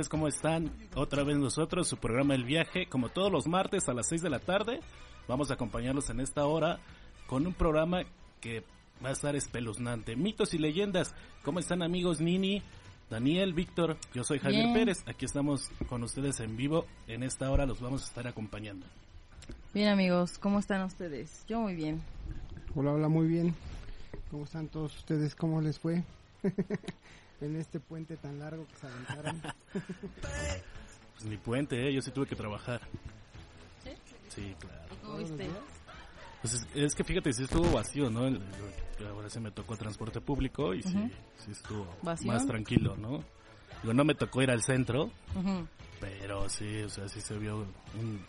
Tardes, ¿cómo están? Otra vez nosotros, su programa El Viaje, como todos los martes a las 6 de la tarde. Vamos a acompañarlos en esta hora con un programa que va a estar espeluznante. Mitos y leyendas. ¿Cómo están amigos Nini, Daniel, Víctor? Yo soy Javier Pérez. Aquí estamos con ustedes en vivo. En esta hora los vamos a estar acompañando. Bien amigos, ¿cómo están ustedes? Yo muy bien. Hola, hola, muy bien. ¿Cómo están todos ustedes? ¿Cómo les fue? en este puente tan largo que se aventaron. pues ni puente, ¿eh? yo sí tuve que trabajar. ¿Sí? Sí, claro. ¿Cómo viste? Pues es, que fíjate, sí estuvo vacío, ¿no? Ahora se me tocó transporte público y sí, sí estuvo más tranquilo, ¿no? Digo, no me tocó ir al centro, pero sí, o sea, sí se vio un,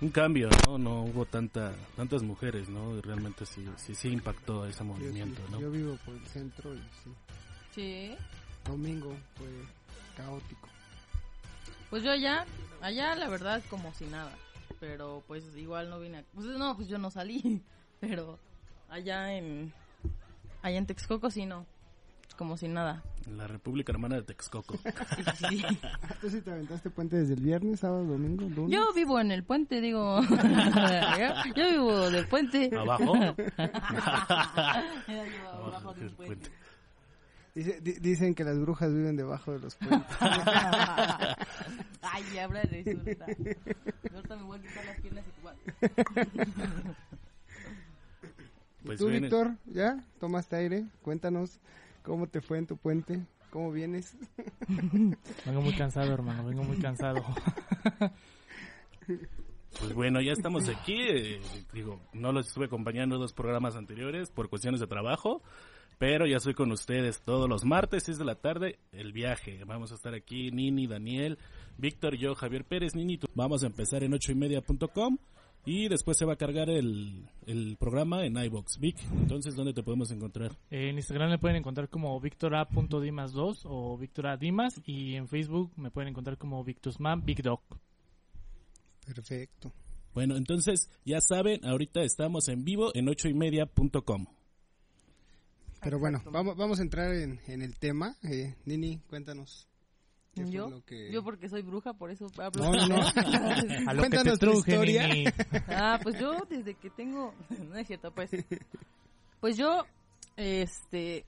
un cambio, ¿no? No hubo tanta, tantas mujeres, ¿no? Realmente sí, sí, sí impactó ese movimiento, ¿no? Yo vivo por el centro y sí. Sí domingo fue caótico. Pues yo allá, allá la verdad como si nada, pero pues igual no vine, a, pues no, pues yo no salí, pero allá en, allá en Texcoco sí no, como si nada. La República Hermana de Texcoco. sí. ¿Tú sí te aventaste puente desde el viernes, sábado, domingo, lunes? Yo vivo en el puente, digo. yo, vivo del puente. ¿Abajo? yo vivo abajo del puente dicen que las brujas viven debajo de los puentes. Ay, habla de eso ahorita. Me voy a quitar las piernas y Pues ¿Tú, Víctor, ya tomaste aire? Cuéntanos cómo te fue en tu puente, cómo vienes. vengo muy cansado, hermano, vengo muy cansado. Pues bueno, ya estamos aquí. Eh, digo, no los estuve acompañando en los programas anteriores por cuestiones de trabajo, pero ya estoy con ustedes todos los martes, 6 de la tarde, el viaje. Vamos a estar aquí, Nini, Daniel, Víctor, yo, Javier Pérez, Nini. Vamos a empezar en ocho y media.com y después se va a cargar el, el programa en iBox. Vic, entonces, ¿dónde te podemos encontrar? en Instagram me pueden encontrar como victora.dimas2 o Victora Dimas y en Facebook me pueden encontrar como Victusman Big Dog. Perfecto. Bueno, entonces, ya saben, ahorita estamos en vivo en ocho y media.com. Pero bueno, vamos, vamos a entrar en, el tema. Eh, Nini, cuéntanos. ¿Yo? Yo porque soy bruja, por eso hablo. No, no, no. a lo Cuéntanos que te truje, tu historia. Ah, pues yo desde que tengo... no es cierto, pues. Pues yo, este...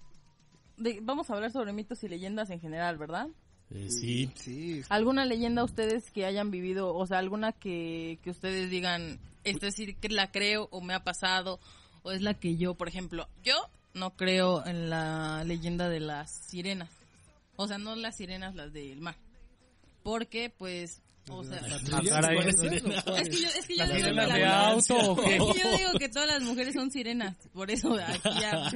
vamos a hablar sobre mitos y leyendas en general, ¿verdad? Eh, sí. sí. ¿Alguna leyenda ustedes que hayan vivido, o sea, alguna que, que ustedes digan, esta es decir, que la creo o me ha pasado, o es la que yo, por ejemplo, yo no creo en la leyenda de las sirenas. O sea, no las sirenas, las del mar. Porque, pues, o sea, es que yo, es que yo, digo que de auto, es que yo digo que todas las mujeres son sirenas, por eso aquí ya,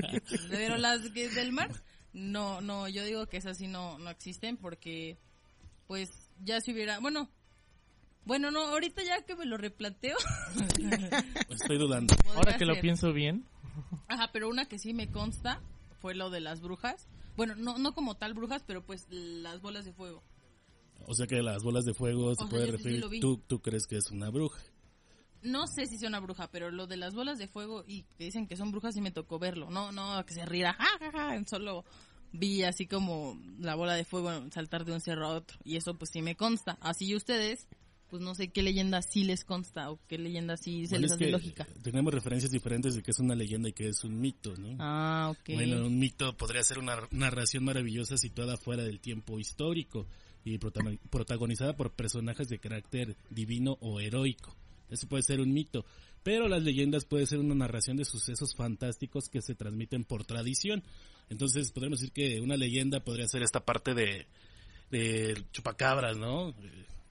pero las que del mar, no, no, yo digo que esas sí no, no existen porque, pues, ya si hubiera, bueno, bueno, no, ahorita ya que me lo replanteo. Estoy dudando. Ahora que lo pienso bien. Ajá, pero una que sí me consta fue lo de las brujas. Bueno, no, no como tal brujas, pero pues las bolas de fuego. O sea que las bolas de fuego se puede referir. ¿Tú, ¿Tú crees que es una bruja? No sé si es una bruja, pero lo de las bolas de fuego y que dicen que son brujas sí me tocó verlo. No, no, que se riera. Solo vi así como la bola de fuego saltar de un cerro a otro. Y eso pues sí me consta. Así ustedes pues no sé qué leyenda sí les consta o qué leyenda sí se les hace lógica. Tenemos referencias diferentes de qué es una leyenda y qué es un mito, ¿no? Ah, ok. Bueno, un mito podría ser una narración maravillosa situada fuera del tiempo histórico y protagonizada por personajes de carácter divino o heroico. Eso puede ser un mito. Pero las leyendas pueden ser una narración de sucesos fantásticos que se transmiten por tradición. Entonces podríamos decir que una leyenda podría ser esta parte de, de chupacabras, ¿no?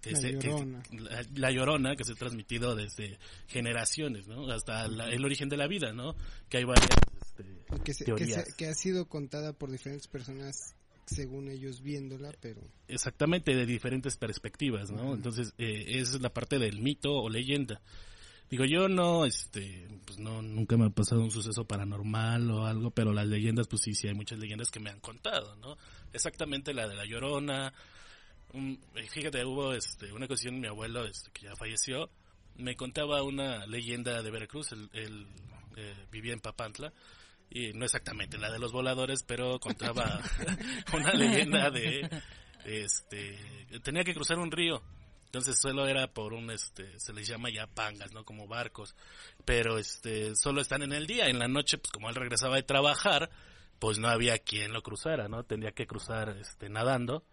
Que La se- que- Llorona. la, la llorona que se ha transmitido desde generaciones, ¿no? Hasta la- el origen de la vida, ¿no? Que hay varias este, que, se- que, teorías. se- que ha sido contada por diferentes personas según ellos viéndola, pero exactamente de diferentes perspectivas, ¿no? Entonces, eh, esa es la parte del mito o leyenda. Digo, yo no, este, pues no, nunca me ha pasado un suceso paranormal o algo, pero las leyendas, pues sí, sí hay muchas leyendas que me han contado, ¿no? Exactamente la de la Llorona. Un- fíjate, hubo, este, una ocasión mi abuelo, este, que ya falleció, me contaba una leyenda de Veracruz, él, él, eh, vivía en Papantla, y no exactamente la de los voladores, pero contaba una leyenda de, este, tenía que cruzar un río, entonces solo era por un, este, se les llama ya pangas, ¿no? Como barcos, pero este, solo están en el día, en la noche, pues como él regresaba de trabajar, pues no había quien lo cruzara, ¿no? Tendría que cruzar, este, nadando.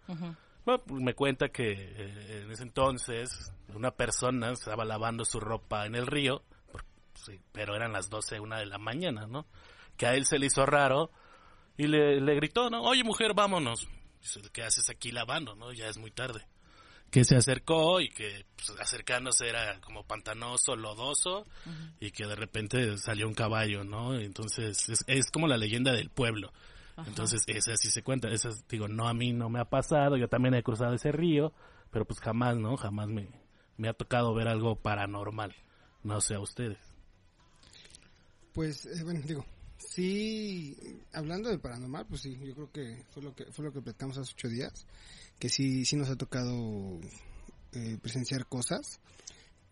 Bueno, pues me cuenta que eh, en ese entonces una persona estaba lavando su ropa en el río, por- sí, pero eran las 12, una de la mañana, ¿no? Que a él se le hizo raro y le, le gritó, ¿no? Oye, mujer, vámonos. Dice, ¿qué haces aquí lavando, no? Ya es muy tarde. Que se acercó y que pues, acercándose era como pantanoso, lodoso y que de repente salió un caballo, ¿no? Entonces es, es como la leyenda del pueblo. Ajá. Entonces, esa sí se cuenta. Esa, digo, no, a mí no me ha pasado. Yo también he cruzado ese río, pero pues jamás, ¿no? Jamás me, me ha tocado ver algo paranormal. No sé a ustedes. pues eh, bueno, digo, sí, hablando de paranormal, pues sí, yo creo que fue lo que fue lo que platicamos hace ocho días, que sí, sí nos ha tocado eh, presenciar cosas,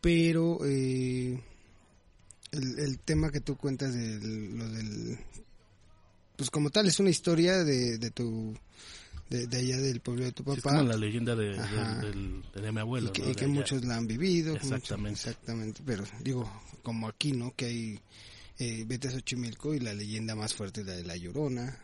pero eh, el, el tema que tú cuentas de lo del, pues como tal es una historia de, de tu, de, de allá del pueblo de tu Sí, es papá. como la leyenda de, de mi abuelo. y que, ¿no? y De que allá. muchos la han vivido. muchos- Exactamente. exactamente, pero digo, como aquí, ¿no? Que hay, eh, vete a Xochimilco y la leyenda más fuerte es la de La Llorona.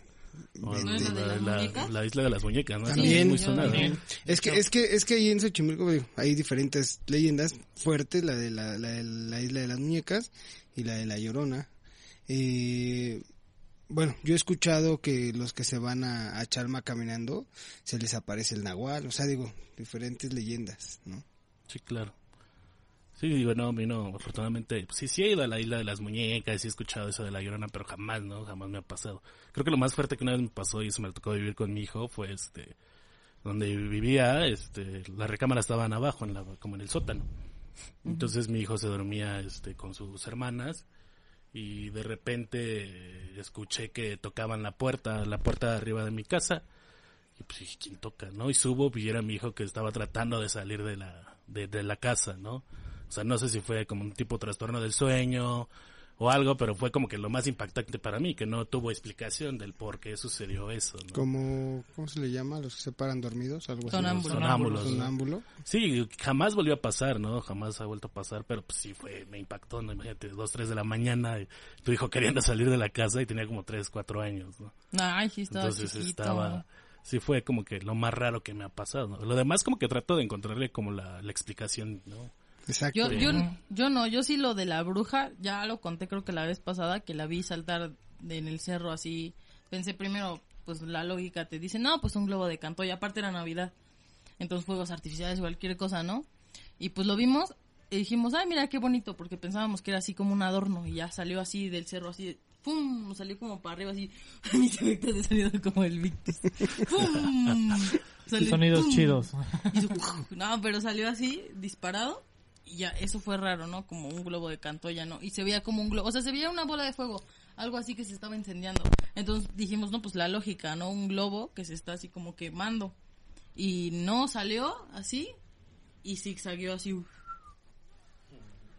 O Vete- ¿No es la de las la, muñecas? la isla de las muñecas, ¿no? También. es muy Sí, sonada, también. ¿no? Es que, es que, es que ahí en Xochimilco digo, hay diferentes leyendas fuertes, la de la, la de la isla de las muñecas y la de la llorona. Eh, bueno, yo he escuchado que los que se van a, a Chalma caminando, se les aparece el nahual, o sea, digo, diferentes leyendas, ¿no? Sí, claro. Sí, digo, no, a mí no, afortunadamente, pues, sí, sí he ido a la isla de las muñecas, sí he escuchado eso de la llorona, pero jamás, ¿no? Jamás me ha pasado. Creo que lo más fuerte que una vez me pasó, y eso me tocó vivir con mi hijo, fue este, donde vivía, este, las recámaras estaban abajo, en la, como en el sótano. Entonces mi hijo se dormía, este, con sus hermanas, y de repente escuché que tocaban la puerta, la puerta de arriba de mi casa, y pues dije, ¿quién toca, no? Y subo y era mi hijo que estaba tratando de salir de la, de, de la casa, ¿no? O sea, no sé si fue como un tipo trastorno del sueño o algo, pero fue como que lo más impactante para mí, que no tuvo explicación del por qué sucedió eso, ¿no? Como, ¿cómo se le llama? Los que se paran dormidos, algo así. Sonámbulo. Sonámbulos. Sonámbulo. Sí, jamás volvió a pasar, ¿no? Jamás ha vuelto a pasar, pero pues sí fue, me impactó, ¿no? Imagínate, dos, tres de la mañana, y tu hijo queriendo salir de la casa y tenía como tres, cuatro años, ¿no? Ay, sí, estaba Entonces chiquito. estaba, sí fue como que lo más raro que me ha pasado, ¿no? Lo demás como que trato de encontrarle como la, la explicación, ¿no? Exacto. Yo, yo, yo no, yo sí lo de la bruja, ya lo conté creo que la vez pasada, que la vi saltar de- en el cerro así. Pensé primero, pues la lógica te dice, no, pues un globo de canto, y aparte era Navidad. Entonces fuegos artificiales, cualquier cosa, ¿no? Y pues lo vimos y dijimos, ay, mira qué bonito, porque pensábamos que era así como un adorno, y ya salió así del cerro, así, ¡pum! Salió como para arriba, así. A mí se me quedó de sonido como el Victus. ¡Pum! Salió, Sonidos ¡pum! chidos. Y no, pero salió así, disparado. Ya, eso fue raro, ¿no? Como un globo de cantoya, ¿no? Y se veía como un globo, o sea, se veía una bola de fuego, algo así que se estaba incendiando. Entonces dijimos, no, pues la lógica, ¿no? Un globo que se está así como quemando. Y no salió así, y zigzagueó así. uf.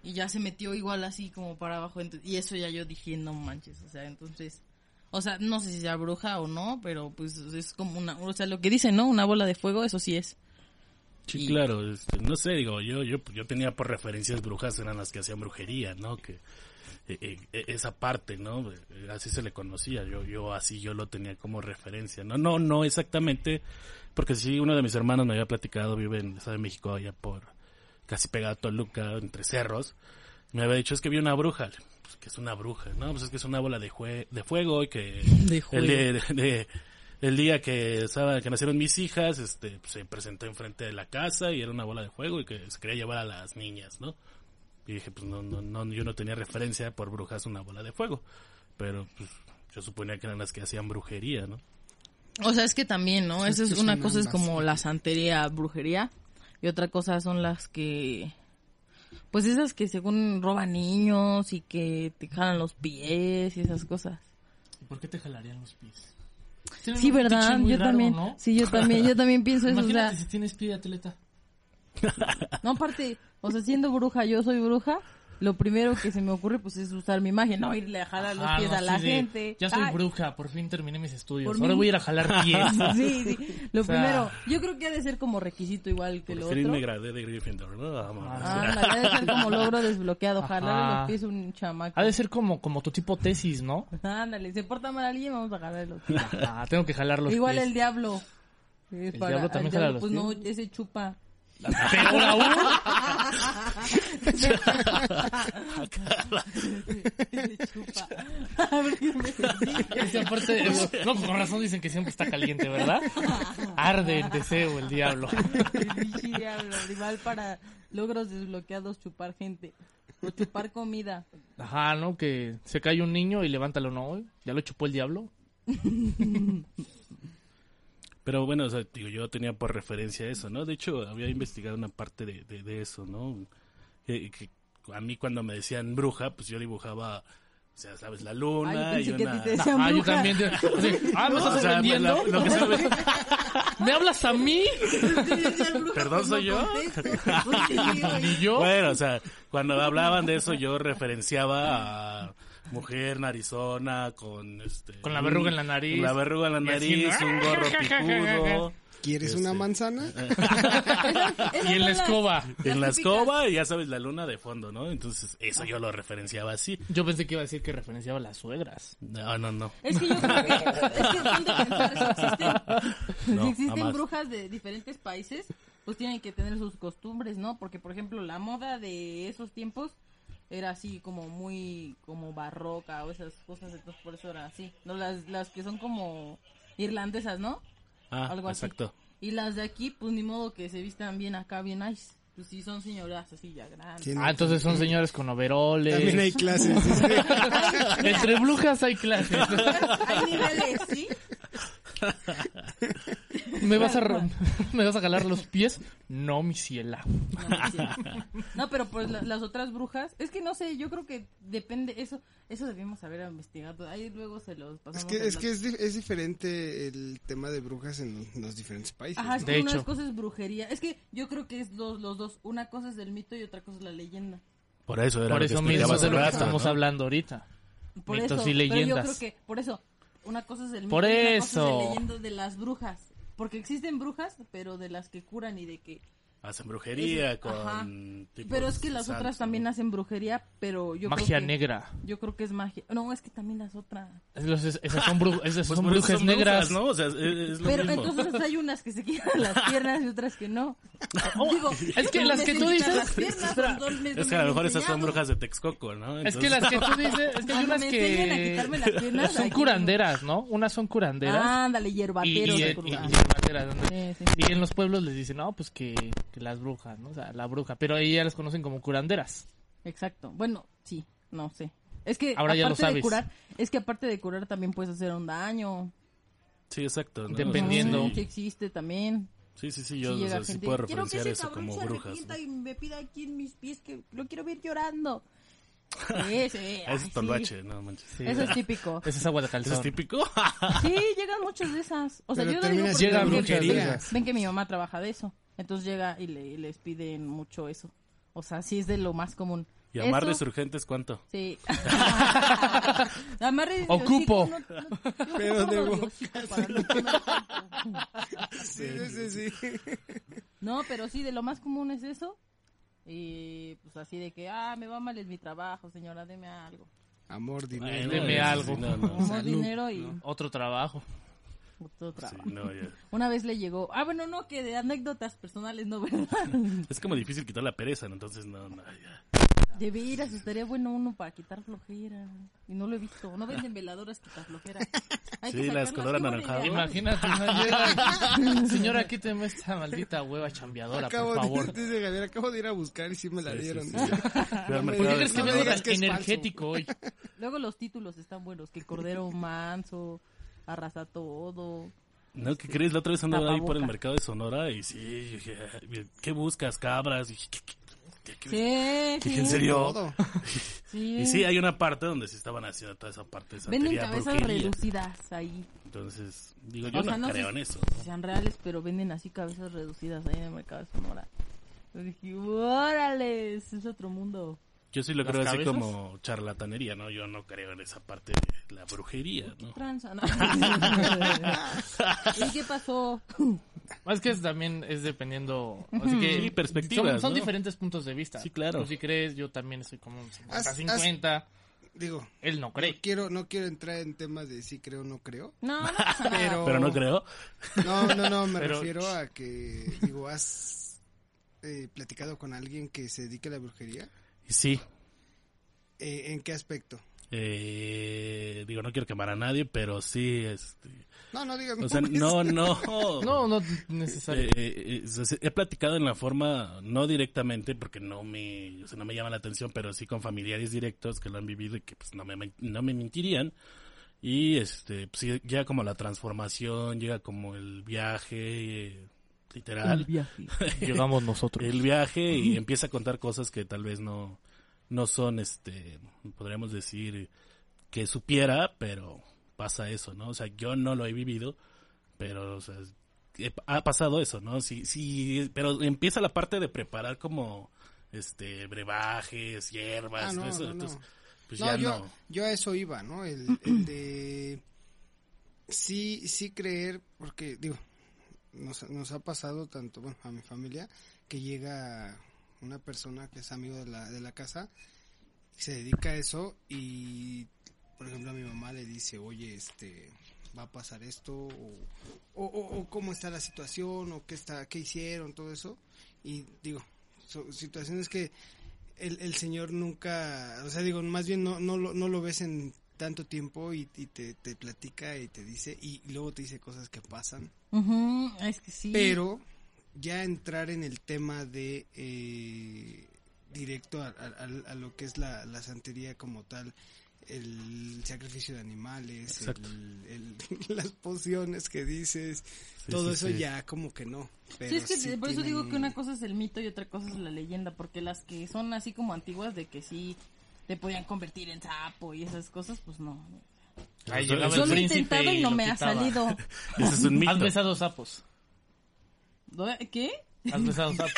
Y ya se metió igual así como para abajo. Y eso ya yo dije, no manches, o sea, entonces... O sea, no sé si sea bruja o no, pero pues es como una... O sea, lo que dicen, ¿no? Una bola de fuego, eso sí es. Sí, Y- claro, este, no sé, digo, yo, yo, yo tenía por referencias brujas, eran las que hacían brujería, ¿no? Que eh, eh, eh, esa parte, ¿no? Eh, Así se le conocía, yo, yo así yo lo tenía como referencia, no, no, no exactamente, porque sí, uno de mis hermanos me había platicado, vive en el Estado de México, allá por casi pegado a Toluca, entre cerros, me había dicho, es que vi una bruja, pues, que es una bruja, ¿no? Pues es que es una bola de, jue- de fuego y que De el, de- el día que estaba, que nacieron mis hijas, este, pues, se presentó enfrente de la casa y era una bola de fuego y que se quería llevar a las niñas, ¿no? Y dije, pues no, no, no, yo no tenía referencia por brujas una bola de fuego, pero pues yo suponía que eran las que hacían brujería, ¿no? O sea, es que también, ¿no? Eso es una cosa es como la santería, brujería, y otra cosa son las que, pues esas que según roban niños y que te jalan los pies y esas cosas. ¿Por qué te jalarían los pies? Sí, verdad, yo raro, también, ¿no? sí, yo también, yo también pienso eso, o Imagínate sea, si tienes pie de atleta. no aparte, o sea, siendo bruja, yo soy bruja, lo primero que se me ocurre pues es usar mi magia, no irle a jalar los pies no, a la sí, de, gente. Ya soy Ay, bruja, por fin terminé mis estudios. Por Ahora mí- voy a ir a jalar pies. Sí, sí, lo O sea- primero, yo creo que ha de ser como requisito igual que Por lo fin otro. me gradué de Gryffindor, ¿no? Vamos. Ah, Ah, ha de ser como logro desbloqueado, Ajá. jalarle los pies a un chamaco. Ha de ser como, como tu tipo tesis, ¿no? Ándale, se porta mal alguien, vamos a jalar los pies. Ah, tengo que jalar los Igual pies. el diablo. Es ¿El diablo también jala los Pues no, pies? aún. ese chupa. A ver qué me Esa parte, no, con razón dicen que siempre está caliente, ¿verdad? Arde en deseo el diablo. El bichi diablo, igual para logros desbloqueados chupar gente. O chupar comida. Ajá, ¿no? Que se cae un niño y levántalo, ¿no? ¿Ya lo chupó el diablo? Pero bueno, o sea, digo, yo tenía por referencia eso, ¿no? De hecho, había investigado una parte de, de, de eso, ¿no? Que, que a mí cuando me decían bruja, pues yo dibujaba, o sea, ¿sabes? La luna y una... te Ah, yo también. así, ah, ¿me estás O sea, ofendiendo? la- lo que se ve- ¿Me hablas a mí? Perdón, ¿soy yo? ¿Y yo? Bueno, o sea, cuando hablaban de eso yo referenciaba a mujer narizona con este... Con la verruga en la nariz. Con la verruga en la así, nariz, un gorro picudo. ¿Quieres Este, una manzana? Y en la escoba. En la escoba y ya sabes, la luna de fondo, ¿no? Entonces, eso yo lo referenciaba así. Yo pensé que iba a decir que referenciaba a las suegras. No, no, no. Es que yo creo que, es que pensar, si existen, No, si existen brujas de diferentes países, pues tienen que tener sus costumbres, ¿no? Porque, por ejemplo, la moda de esos tiempos era así como muy, como barroca o esas cosas, entonces por eso era así. No, las, las que son como irlandesas, ¿no? Ah, Algo así. exacto. Y las de aquí, pues ni modo que se vistan bien acá, bien nice. Pues sí, son señoras así ya grandes. Sí, no, Ah, entonces son señores con overoles. También hay clases. Entre brujas hay clases. Hay niveles, ¿sí? ¿Me vas a, ¿Me vas a jalar los pies? No, mi ciela. No, pero pues la- las otras brujas, es que no sé, yo creo que depende, eso eso debimos haber investigado. Ahí luego se los Es pasamos. que, en es, los- que es, di- es diferente el tema de brujas en los diferentes países. Ajá, es que De una hecho. cosa es brujería. Es que yo creo que es los, los dos. Una cosa es el mito y otra cosa es la leyenda. Por eso era Por lo que eso mismo de lo que rato, estamos ¿no? hablando ahorita. Por Mitos eso, y Pero yo leyendas. creo que, por eso, una cosa es el mito Por y una cosa eso. es la leyenda de las brujas. Porque existen brujas, pero de las que curan y de que... Hacen brujería Eso, con... tipos Pero es que las santos, otras también hacen brujería, pero yo Magia creo que... negra. Yo creo que es magia. No, es que también las otras. Entonces, esas son, bru- esas Pues son brujas son negras. ¿no? O sea, es, es lo Pero mismo. entonces hay unas que se quitan las piernas y otras que no. Digo, es que las que tú dices- las piernas, los Es que a lo mejor esas son brujas de Texcoco, ¿no? Es que Entonces- las que tú dices, es que hay unas que quitarme las piernas, son curanderas, ¿no? Unas son curanderas. Ándale, y, hierbateros. y, de y- curva. y hierbateras, donde- Sí, sí, sí. y en los pueblos les dicen, no, pues que, que las brujas, ¿no? O sea, la bruja. Pero ahí ya las conocen como curanderas. Exacto. Bueno, sí, no sé. Es que Ahora ya lo aparte de sabes. curar, es que aparte de curar también puedes hacer un daño. Sí, exacto. ¿no? Dependiendo. Ujú, Que existe también. Sí, sí, sí, yo Sí o llega sea, sí gente, puedo quiero que referenciar ese eso cabrón como se brujas. arrepienta ¿no? y me pida aquí en mis pies que lo quiero ver llorando. Sí, sí, ay, Es sí. tolvache, no manches. Sí. Eso es típico. Esa es agua de ¿Eso es calzón. típico? Sí, llegan muchas de esas. O sea, Pero yo lo digo porque siendo ven que- Ven que mi mamá trabaja de eso. Entonces llega y, le, y les piden mucho eso. O sea, sí es de lo más común. ¿Y amarres urgentes cuánto? Sí. Amarres Ocupo. hocico, no- Pero ocupo de boca. tanto. Sí, sí, sí. No, pero sí, de lo más común es eso. Y pues así de que, ah, me va mal en mi trabajo, señora, deme algo. Amor, dinero. Deme sí, algo. sí, no, no, Como Salud, dinero y Otro trabajo. Otro sí, trabajo. no, ya. Una vez le llegó, ah, bueno, no, que de anécdotas personales, no, ¿verdad? Es como difícil quitar la pereza, ¿no? entonces no, no, ya. De veras, estaría bueno uno para quitar flojera. Y no lo he visto. No venden veladoras quitar flojera. Hay Sí, las color anaranjado. Imagínate, no llega. Señora, quíteme esta maldita hueva chambeadora, Acabo por favor. de, dice Javier, acabo de ir a buscar y sí me la Sí, sí, dieron. sí. No me ¿Por qué crees que No tan energético hoy? Luego los títulos están buenos. Que Cordero Manso, Arrasa Todo. No, ¿qué crees? La otra vez andaba ahí por el mercado de Sonora y sí, yo dije, "Ay, ¿qué buscas? Cabras. Y, dije, ¿qué, qué, qué, qué- Sí, dije, sí. ¿en serio? Sí. Y sí, hay una parte donde se estaban haciendo toda esa parte de Venden cabezas brujería. reducidas ahí. Entonces, digo, yo O sea, no, no creo en eso. si sean reales, pero venden así cabezas reducidas ahí en el mercado de Sonora. Yo dije, órale, es otro mundo. Yo sí lo ¿Las creo así como charlatanería, ¿no? Yo no creo en esa parte de la brujería, ¿no? Tranza, ¿no? ¿Y qué pasó? Es que es- también es dependiendo. Así que Sí, perspectivas, Son, son ¿no? diferentes puntos de vista. Sí, claro. Tú sí crees, yo también estoy como un Haz- 50-50. Digo, Él no no cree. quiero, no quiero entrar en temas de si creo o no creo. No, no. Pero, Pero no creo. No, no, no, me Pero- refiero a que, digo, has eh, platicado con alguien que se dedique a la brujería. Sí, Eh, ¿En qué aspecto? eh, digo, no quiero quemar a nadie, pero sí, este, No, no digas o sea, no, no. No, no necesario. Eh, eh, eh, he platicado en la forma, no directamente, porque no me, o sea, no me llama la atención, pero sí con familiares directos que lo han vivido y que pues no me, no me mentirían. Y este, pues, sí, llega como la transformación, llega como el viaje, literal. Llegamos nosotros. el viaje y empieza a contar cosas que tal vez no, no son, este, podríamos decir que supiera, pero pasa eso, ¿no? O sea, yo no lo he vivido, pero, o sea, he- ha pasado eso, ¿no? Sí, sí, pero empieza la parte de preparar como, este, brebajes, hierbas, Ah, no, todo eso, no, no. entonces, pues No, ya yo, no. yo a eso iba, ¿no? El, el de sí, sí creer, porque digo, nos, nos ha pasado tanto, bueno, a mi familia, que llega una persona que es amigo de la, de la casa, se dedica a eso y, por ejemplo, a mi mamá le dice, oye, este, va a pasar esto, o, o, cómo está la situación, o qué está, qué hicieron, todo eso, y digo, son situaciones que el, el señor nunca, o sea, digo, más bien no, no, lo, no lo ves en tanto tiempo y, y te, te platica y te dice, y luego te dice cosas que pasan. Ujú, es que sí. Pero ya entrar en el tema de eh, directo a, a- lo que es la, la santería como tal, el sacrificio de animales, el- el- las pociones que dices, Sí, todo sí, eso sí. ya como que no. Pero Sí, es que sí por eso digo que una cosa es el mito y otra cosa es la leyenda, porque las que son así como antiguas de que sí te podían convertir en sapo y esas cosas, pues no. Ahí Yo llegaba Yo el lo he príncipe intentado y no me ha quitaba. salido. Ese es un mito. Has besado sapos. ¿Qué? Has besado sapos.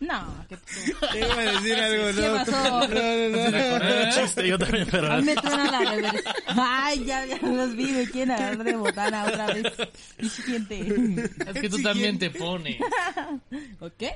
No, ¿qué pasó? Te iba a decir algo, ¿Qué ¿no? pasó? No, no, no. Un chiste, yo también, pero... A mí me truena la reversa. Ay, ya, ya los vi, me quieren agarrar de botana otra vez. Y siguiente. Es que tú también te pones. ¿O qué?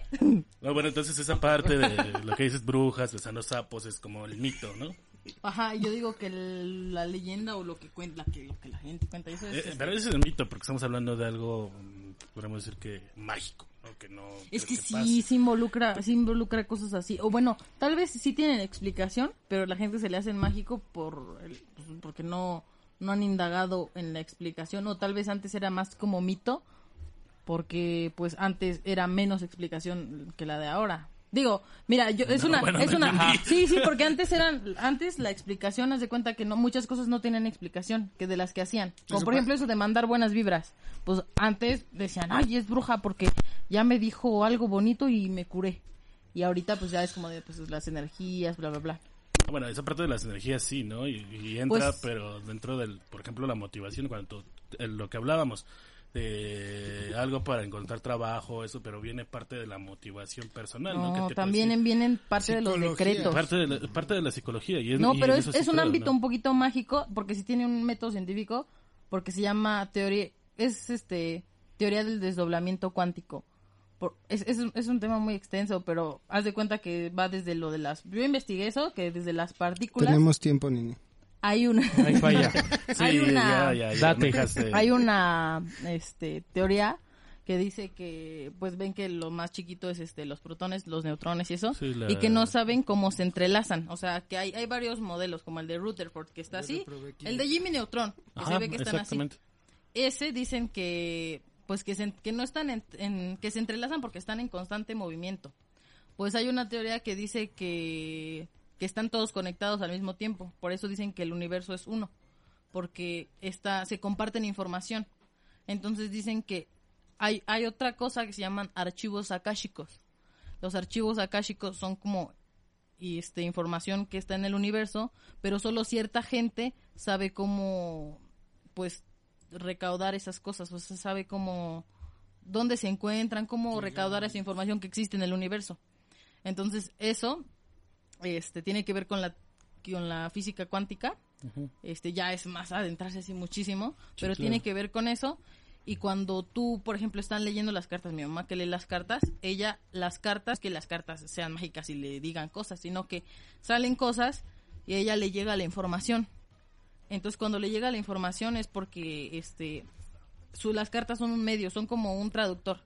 No, bueno, entonces esa parte de lo que dices brujas, besando sapos, es como el mito, ¿no? Ajá, yo digo que el- la leyenda o lo que cuenta, que, lo que la gente cuenta, eso es... Eh, pero ese es el mito, porque estamos hablando de algo, mm, podemos decir que mágico, Que no... Es que creo sí, sí involucra, sí involucra cosas así. O bueno, tal vez sí tienen explicación, pero la gente se le hace mágico por el- pues, porque no, no han indagado en la explicación. O tal vez antes era más como mito, porque pues antes era menos explicación que la de ahora. Digo, mira, yo es No, una, bueno, es una, sí, sí, porque antes eran, antes la explicación, haz de cuenta que no, muchas cosas no tenían explicación, que de las que hacían. Como por ejemplo eso de mandar buenas vibras. Pues antes decían, ay, es bruja porque ya me dijo algo bonito y me curé. Y ahorita pues ya es como de pues las energías, bla, bla, bla. Bueno, esa parte de las energías sí, ¿no? Y, y entra, Pues- pero dentro del, por ejemplo, la motivación, cuando lo que hablábamos, de algo para encontrar trabajo, eso, pero viene parte de la motivación personal, ¿no? No, Que también vienen parte de los Psicología. decretos. parte de la, parte de la psicología. Y es- No, y pero es, es un ámbito ¿no? un poquito mágico porque sí tiene un método científico porque se llama teoría es este teoría del desdoblamiento cuántico. Por- es, es, un- es un tema muy extenso, pero haz de cuenta que va desde lo de las yo investigué eso que desde las partículas Tenemos tiempo, Nini. hay una Ahí falla. Sí, hay una ya, ya, ya, hay una este teoría que dice que pues ven que lo más chiquito es este los protones, los neutrones y eso Sí, la- y que no saben cómo se entrelazan, o sea, que hay hay varios modelos como el de Rutherford que está así, el de Jimmy Neutron, que Ajá, se ve que están así. exactamente. Ese dicen que pues que se, que no están en, que se entrelazan porque están en constante movimiento. Pues hay una teoría que dice que que están todos conectados al mismo tiempo, por eso dicen que el universo es uno, porque está se comparten información. Entonces dicen que hay hay otra cosa que se llaman archivos akáshicos. Los archivos akáshicos son como este información que está en el universo, pero solo cierta gente sabe cómo pues recaudar esas cosas, o sea, sabe cómo dónde se encuentran, cómo recaudar esa información que existe en el universo. Entonces, eso este tiene que ver con la con la física cuántica. Este ya es más adentrarse así muchísimo, pero claro. tiene que ver con eso. Y cuando tú, por ejemplo, están leyendo las cartas, mi mamá que lee las cartas, ella las cartas, que las cartas sean mágicas y le digan cosas, sino que salen cosas y a ella le llega la información. Entonces cuando le llega la información es porque este su, las cartas son un medio, son como un traductor.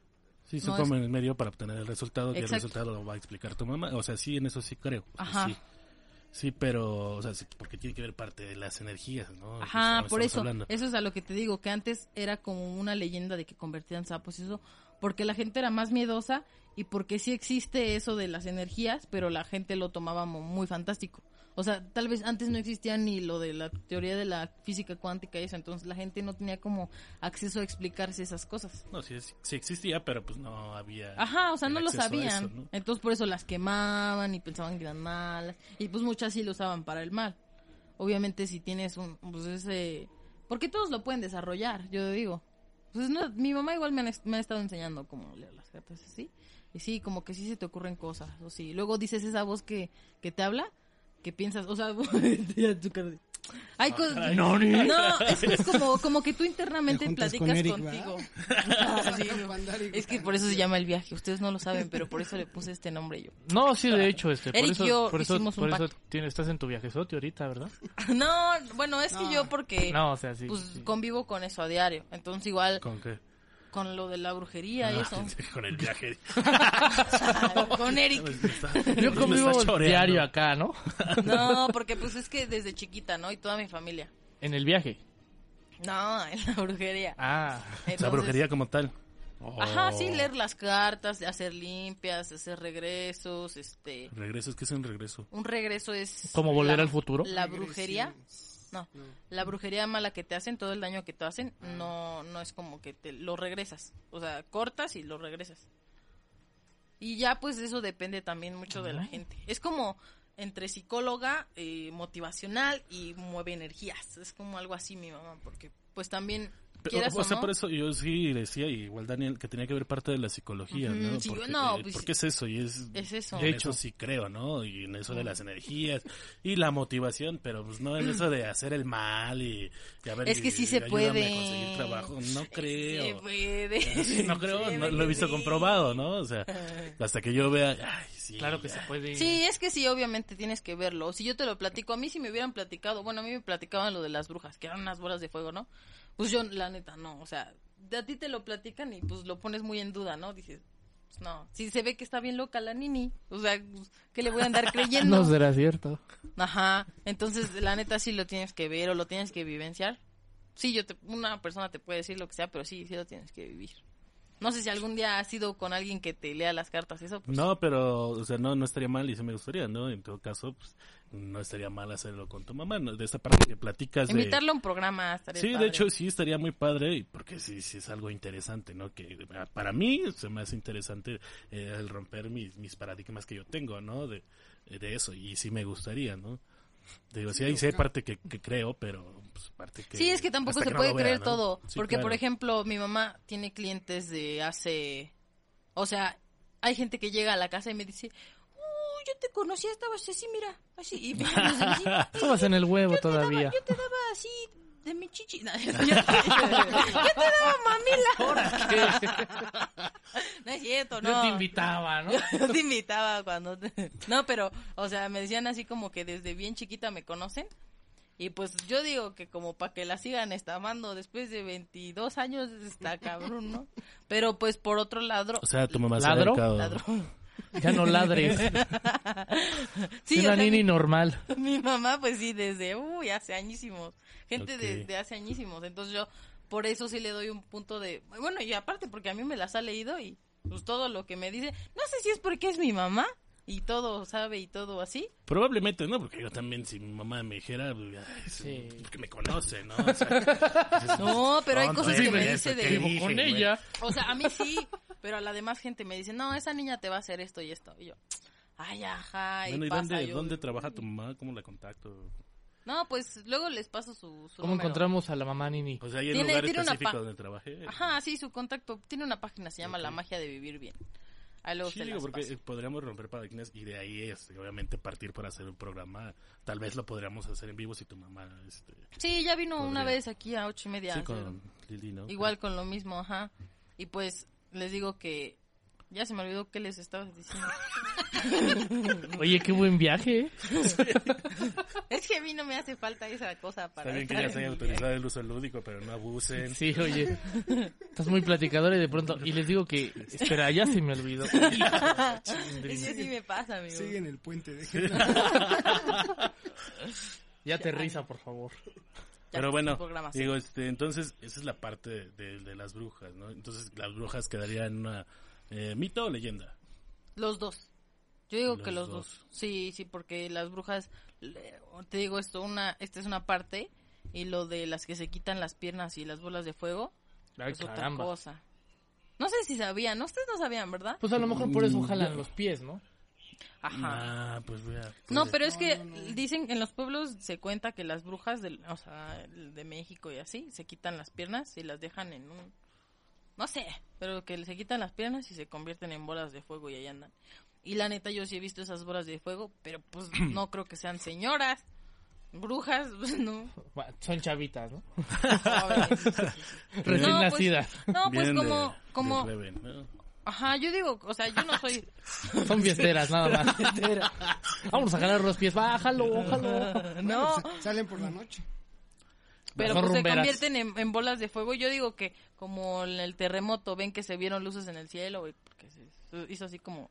Sí, son No, como el medio para obtener el resultado, que el resultado lo va a explicar tu mamá. O sea, sí, en eso sí creo. O sea, Ajá. Sí. Sí, pero, o sea, porque tiene que ver parte de las energías, ¿no? Ajá, estamos- por eso, hablando. eso es a lo que te digo, que antes era como una leyenda de que convertían sapos y eso, porque la gente era más miedosa y porque sí existe eso de las energías, pero la gente lo tomaba muy fantástico. O sea, tal vez antes no existía ni lo de la teoría de la física cuántica y eso, entonces la gente no tenía como acceso a explicarse esas cosas. No, sí, sí existía, pero pues no había... Ajá, o sea, no lo sabían. eso, ¿no? Entonces por eso las quemaban y pensaban que eran malas. Y pues muchas sí lo usaban para el mal. Obviamente si tienes un, pues ese... Porque todos lo pueden desarrollar, yo digo. Pues no, mi mamá igual me, han, me ha estado enseñando cómo leer las cartas así. Y sí, como que sí se te ocurren cosas. O sí. Luego dices esa voz que, que te habla, que piensas, o sea, ya tu cara de- hay cosas... No, es, que es como, como que tú internamente platicas con Eric, contigo. es que por eso se llama el viaje. Ustedes no lo saben, pero por eso le puse este nombre yo. No, sí, de hecho, este, por Eric eso, y yo por eso, hicimos un por eso pacto. tienes- estás en tu viajezote ahorita, ¿verdad? No, bueno, es que No. yo porque No, o sea, sí. pues sí. convivo con eso a diario. Entonces igual ¿Con qué? Con lo de la brujería y Ah, eso. Con el viaje. con Eric. Yo convivo diario acá, ¿no? No, porque pues es que desde chiquita, ¿no? Y toda mi familia. En el viaje. No, en la brujería. Ah, Entonces- brujería como tal. Ajá, Oh. sí, leer las cartas, hacer limpias, hacer regresos, este... Regresos, ¿qué es un regreso? Un regreso es... ¿Como volver la- al futuro? La brujería. No, la brujería mala que te hacen, todo el daño que te hacen, no, no es como que te lo regresas. O sea, cortas y lo regresas. Y ya pues eso depende también mucho de la gente. Es como entre psicóloga, eh, motivacional y mueve energías. Es como algo así mi mamá, porque pues también Pero, o o sea, no, por eso yo sí decía, igual Daniel, que tenía que ver parte de la psicología, ¿no? sí, porque, no, pues, porque es eso, y es... es eso. De hecho, sí creo, ¿no? Y en eso de las energías y la motivación, pero pues no en eso de hacer el mal y, y a ver, Es que y- sí y se puede. a conseguir trabajo. No creo. Se puede. Sí, no creo, no lo he visto comprobado, ¿no? O sea, hasta que yo vea, ay, sí. claro que ya. se puede. Sí, es que sí, obviamente tienes que verlo. Si yo te lo platico, a mí si me hubieran platicado, bueno, a mí me platicaban lo de las brujas, que eran unas bolas de fuego, ¿no? Pues yo, la neta, no, o sea, de a ti te lo platican y pues lo pones muy en duda, ¿no? Dices, pues no, si se ve que está bien loca la nini, o sea, pues, ¿qué le voy a andar creyendo? No será cierto. Ajá, entonces la neta sí lo tienes que ver o lo tienes que vivenciar. Sí, yo te, una persona te puede decir lo que sea, pero sí, sí lo tienes que vivir. No sé si algún día has ido con alguien que te lea las cartas, eso. Pues, No, pero, o sea, no, no estaría mal y sí me gustaría, ¿no? En todo caso, pues, no estaría mal hacerlo con tu mamá, ¿no? De esta parte que platicas de... Invitarlo a un programa estaría Sí, de padre. hecho sí estaría muy padre, porque sí, sí es algo interesante, ¿no? Que eh, para mí se me hace interesante eh, el romper mis, mis paradigmas que yo tengo, ¿no? De, de eso, y sí me gustaría, ¿no? Digo, sí, hay, sí hay parte que, que creo, pero pues, parte que... Sí, es que tampoco se que no puede vea, creer ¿no? todo. Sí, porque, por ejemplo, mi mamá tiene clientes de hace... O sea, hay gente que llega a la casa y me dice, "Uy, yo te conocía, estabas así, mira, así. Y me dice, "Sí, Estabas en el huevo yo te daba- todavía. yo te daba así de mi chichi. No, yo, te, yo te daba mamila. No es cierto, no. Yo te invitaba, ¿no? Yo te invitaba cuando... te- No, pero, o sea, me decían así como que desde bien chiquita me conocen. Y pues yo digo que como para que la sigan estamando después de 22 años está cabrón, ¿no? Pero pues por otro lado... O sea, tu mamá se ¿Ladro? ha dedicado- ladrón. Ya no ladres. Sí, una o sea, nini mi- normal. Mi mamá, pues sí, desde, uy, hace añísimos. Gente Ok. de, de hace añísimos. Entonces yo, por eso sí le doy un punto de... Bueno, y aparte porque a mí me las ha leído y pues todo lo que me dice, no sé si es porque es mi mamá y todo sabe y todo así. Probablemente, ¿no? Porque yo también, si mi mamá me dijera, pues, Sí. porque me conoce, ¿no? O sea, No, pero hay tonto, cosas que me dice ¿eso de... Vivo con ella. O sea, a mí sí, pero a la demás gente me dice, no, esa niña te va a hacer esto y esto. Y yo, ay, ajá, y Bueno, ¿y pasa dónde, yo. dónde trabaja tu mamá? ¿Cómo la contacto? No, pues luego les paso su, su ¿Cómo número. encontramos a la mamá Nini? O sea, ¿hay Tiene- lugar tiene una específico donde trabajé? Ajá, sí, su contacto. Tiene una página, se llama Ok. La Magia de Vivir Bien. Ahí luego Sí, digo, porque paso. eh, podríamos romper paradigmas y de ahí, este, obviamente, partir para hacer un programa. Tal vez lo podríamos hacer en vivo si tu mamá, este... Sí, ya vino una Podría. vez aquí a ocho y media. Sí, a con Lili, ¿no? Igual con lo mismo, ajá. Y pues les digo que ya se me olvidó qué les estaba diciendo. Oye, qué buen viaje. ¿eh? es que a mí no me hace falta esa cosa para Está bien que ya se haya autorizado el uso lúdico, pero no abusen. Sí, oye. Estás muy platicadora y de pronto. Y les digo que. Espera, ya se me olvidó. viaje. Es que así me pasa, amigo. Sigue en el puente, déjenlo. Ya aterriza, por favor. Pero bueno, digo, este, entonces, esa es la parte de, de- de las brujas, ¿no? Entonces, las brujas quedarían en una eh, mito o leyenda. Los dos. Yo digo Los que los dos. dos. Sí, sí, porque las brujas, te digo esto, una, esta es una parte y lo de las que se quitan las piernas y las bolas de fuego Ay, es otra caramba. cosa. No sé si sabían, ¿no? ustedes no sabían, ¿verdad? Pues a lo mejor por eso jalan los pies, ¿no? Ajá. Ah, pues vea. No, pero es que dicen en los pueblos se cuenta que las brujas del, o sea, de México y así se quitan las piernas y las dejan en un no sé, pero que se quitan las piernas y se convierten en bolas de fuego y ahí andan. Y la neta yo sí he visto esas bolas de fuego, pero pues no creo que sean señoras, brujas, pues, no. Bueno, Son chavitas, ¿no? Recién No, pues-. No, pues de- como de como Reven, ¿no? ajá, yo digo, o sea, yo no soy Son fiesteras, nada más. Vamos a jalar los pies. Bájalo, bájalo. no, Sa- Salen por la noche. Pero pues se convierten en, en bolas de fuego. Yo digo que como en el terremoto ven que se vieron luces en el cielo, güey, porque se hizo así como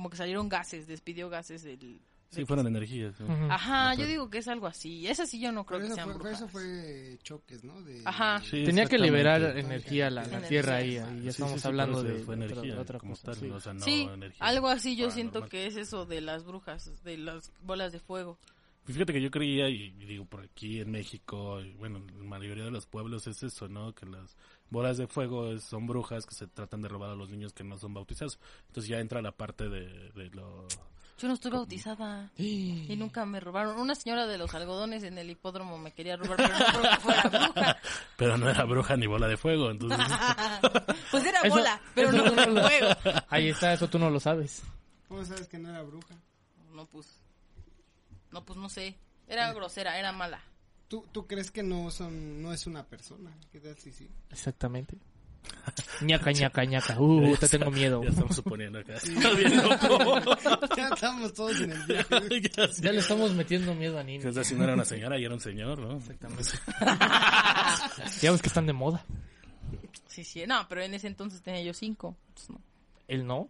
como que salieron gases, despidió gases del... Sí, fueron energías. ¿no? Ujú. Ajá, yo digo que es algo así. Esa sí yo no creo Pero que sean fue, brujas. eso fue choques, ¿no? De, Ajá. Sí, Tenía que liberar energía a la, la tierra ahí. Sí, ya sí, estamos sí, hablando de, fue de energía, otra, otra como cosa. tal, sí. o sea, no sí, energía algo así yo siento que es eso de las brujas, de las bolas de fuego. Fíjate que yo creía, y, y digo, por aquí en México, y bueno, en la mayoría de los pueblos es eso, ¿no? Que las bolas de fuego es- son brujas que se tratan de robar a los niños que no son bautizados. Entonces ya entra la parte de, de lo... Yo no estoy bautizada y nunca me robaron. Una señora de los algodones en el hipódromo me quería robar, pero no creo que fuera bruja. Pero no era bruja ni bola de fuego, entonces... Pues era Eso- bola, pero eso no lo- fuego. Ahí está, eso tú no lo sabes. ¿Cómo sabes que no era bruja? No, pues. No, pues no sé. Era grosera, era mala. ¿Tú, ¿Tú crees que no son no es una persona? ¿Qué tal si sí? Exactamente. ñaca, ñaca, ñaca. Uh, te tengo miedo. Ya estamos suponiendo acá. Está bien loco. ya estamos todos en el viaje. Ya le estamos metiendo miedo a sea, si no era una señora y era un señor, ¿no? Exactamente. Ya ves que están de moda. Sí, sí. No, pero en ese entonces tenía yo cinco. Pues no. Él no.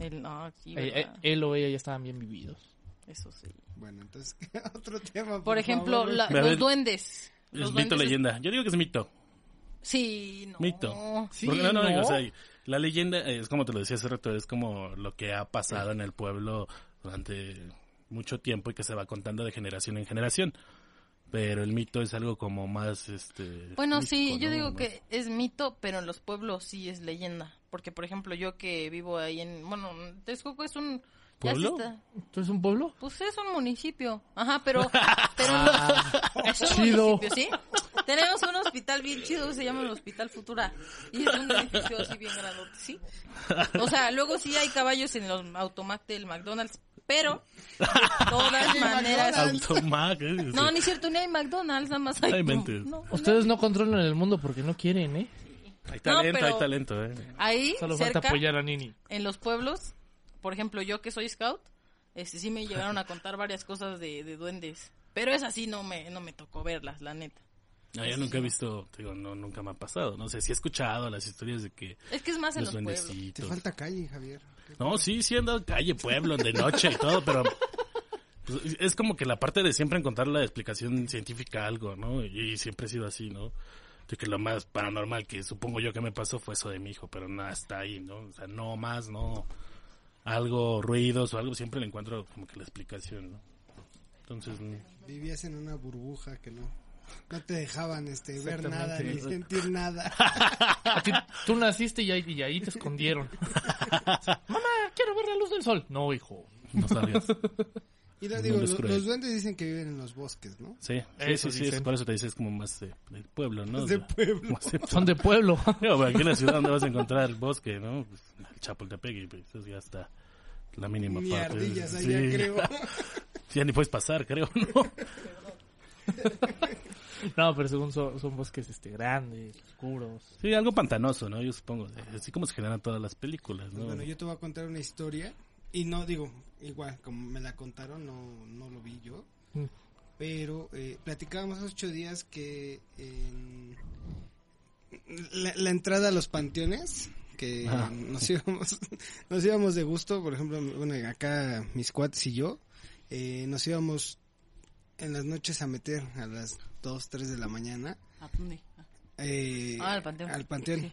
Él, no, sí, Eh, eh, él o ella ya estaban bien vividos. Eso sí. Bueno, entonces, otro tema. Por ejemplo, la- los ver, duendes. Es Los mito duendes es- leyenda. Yo digo que es mito. Sí, no. Mito. Sí, Porque no, no, ¿no? digo, o sea, la leyenda es como te lo decía hace rato, es como lo que ha pasado en el pueblo durante mucho tiempo y que se va contando de generación en generación. Pero el mito es algo como más, este... Bueno, sí, yo ¿no? digo que es mito, pero en los pueblos sí es leyenda. Porque, por ejemplo, yo que vivo ahí en... Bueno, Texcoco es un... ¿Pueblo? ¿Tú eres un pueblo? Pues es un municipio. Ajá, pero... pero es un Ah, chido. municipio, ¿sí? Tenemos un hospital bien chido, se llama el Hospital Futura. Y es un edificio así bien grandote, ¿sí? O sea, luego sí hay caballos en los automac del McDonald's, pero de todas maneras... Automac, ¿eh? No, ni cierto, ni hay McDonald's, nada más hay... Ay, mentes. no, Ustedes no controlan el mundo porque no quieren, ¿eh? Hay talento, pero- hay talento, ¿eh? Ahí, Solo falta cerca, apoyar a Nini. en los pueblos, por ejemplo, yo que soy scout, este sí me llegaron a contar varias cosas de, de duendes. Pero es así, no me, no me tocó verlas, la neta. No, yo nunca he visto, digo, no, nunca me ha pasado. No sé, sí he escuchado las historias de que Es que es más en los los pueblos. Te duendecitos. falta calle, Javier. No, sí, sí he andado calle, pueblo, de noche y todo, pero pues, es como que la parte de siempre encontrar la explicación científica a algo, ¿no? Y siempre he sido así, ¿no? De que lo más paranormal que supongo yo que me pasó fue eso de mi hijo, pero nada, está ahí, ¿no? O sea, no más, no algo, ruidos o algo, siempre le encuentro como que la explicación, ¿no? Entonces, Vivías en una burbuja que no, no te dejaban este, ver nada ni sentir nada. Ti- tú naciste y ahí, y ahí te escondieron. Mamá, quiero ver la luz del sol. No, hijo. no salgas. Y lo digo, lo- los duendes dicen que viven en los bosques, ¿no? Sí, sí, Eso sí, sí, dicen. es- por eso te dices como más de, del pueblo, ¿no? De O sea, pueblo. más de- Son de pueblo. Digo, aquí en la ciudad donde vas a encontrar el bosque, ¿no? Pues, el Chapultepec y pues, eso ya está la mínima Ni parte. ardillas Sí. allá, creo. Ya ni puedes pasar, creo, ¿no? No, pero según son, son bosques este grandes, oscuros. Sí, algo pantanoso, ¿no? Yo supongo. Así como se generan todas las películas, Pues ¿no? bueno, yo te voy a contar una historia. Y no digo, igual, como me la contaron, no, no lo vi yo. Mm. Pero eh, platicábamos hace ocho días que en la, la entrada a los panteones, que Ajá. nos íbamos, nos íbamos de gusto, por ejemplo, bueno, acá mis cuates y yo, eh, nos íbamos en las noches a meter a las 2, 3 de la mañana ¿A dónde? eh, Ah, al panteón. al panteón. Sí.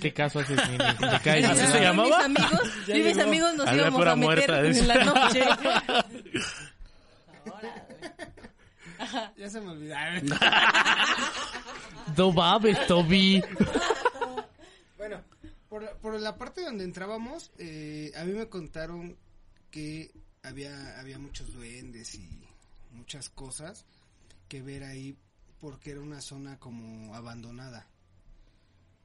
¿Qué caso haces, Mini? Te caes. ¿Así se y llamaba? Mis amigos, yo y mis llegó. amigos nos Había íbamos pura a meter muerta, en la noche. Ya se me olvidaron. No mames, Toby. Bueno, por la, por la parte donde entrábamos, eh, a mí me contaron que había, había muchos duendes y muchas cosas que ver ahí porque era una zona como abandonada.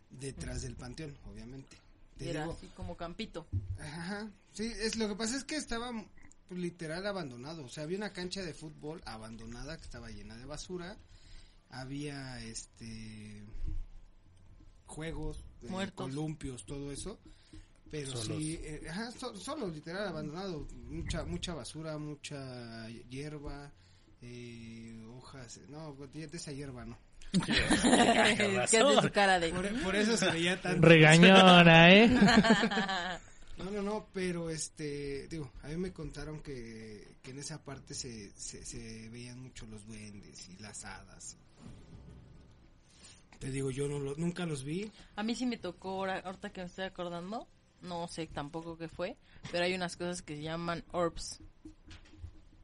Detrás del panteón, obviamente. Te Era digo, así como campito. Ajá, sí, es, lo que pasa es que estaba literal abandonado, o sea, había una cancha de fútbol abandonada que estaba llena de basura, había este juegos, eh, columpios, todo eso, pero Solos. sí, eh, ajá, so- solo literal abandonado, mucha mucha basura, mucha hierba, eh, hojas, no, de esa hierba no. Que hace su cara de... Por, por eso se veía tanto. Regañona, ¿eh? No, no, no, pero este, digo, a mí me contaron que, que en esa parte se, se, se veían mucho los duendes y las hadas. Te digo, yo no lo- nunca los vi. A mí sí me tocó, ahora- ahorita que me estoy acordando, no sé tampoco qué fue, pero hay unas cosas que se llaman orbs.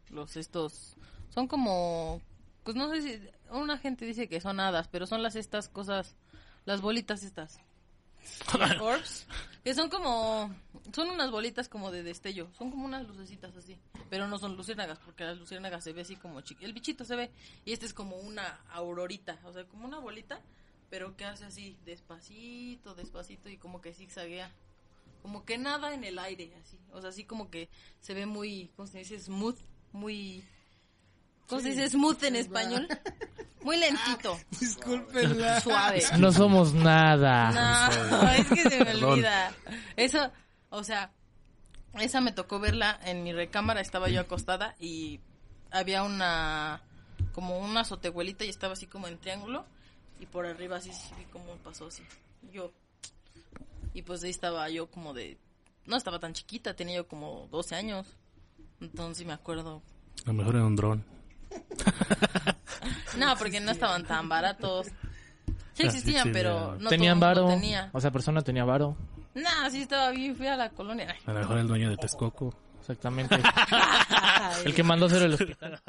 Los estos, son como, pues no sé si, una gente dice que son hadas, pero son las estas cosas, las bolitas estas. que son como, son unas bolitas como de destello, son como unas lucecitas así, pero no son luciérnagas, porque las luciérnagas se ve así como chiqui, el bichito se ve, y este es como una aurorita, o sea, como una bolita, pero que hace así, despacito, despacito, y como que zigzaguea, como que nada en el aire, así, o sea, así como que se ve muy, ¿cómo se dice? Smooth, muy, ¿cómo se dice? Smooth en español, muy lentito, Discúlpenla. suave. No somos nada. No, es que se me Perdón. olvida. Eso, o sea, esa me tocó verla en mi recámara, estaba yo acostada y había una, como una azotehuelita y estaba así como en triángulo y por arriba así, sí vi cómo pasó así. Yo, y pues ahí estaba yo como de, no estaba tan chiquita, tenía yo como 12 años. Entonces me acuerdo. A lo mejor era un dron. No, porque no estaban tan baratos. Sí Ah, existían, sí, pero ya. no Tenían todo el varo. tenía. O sea, persona tenía varo. Nah, sí estaba bien fea la colonia. Ay. A lo mejor el dueño de Texcoco. Exactamente. El que mandó hacer el hospital.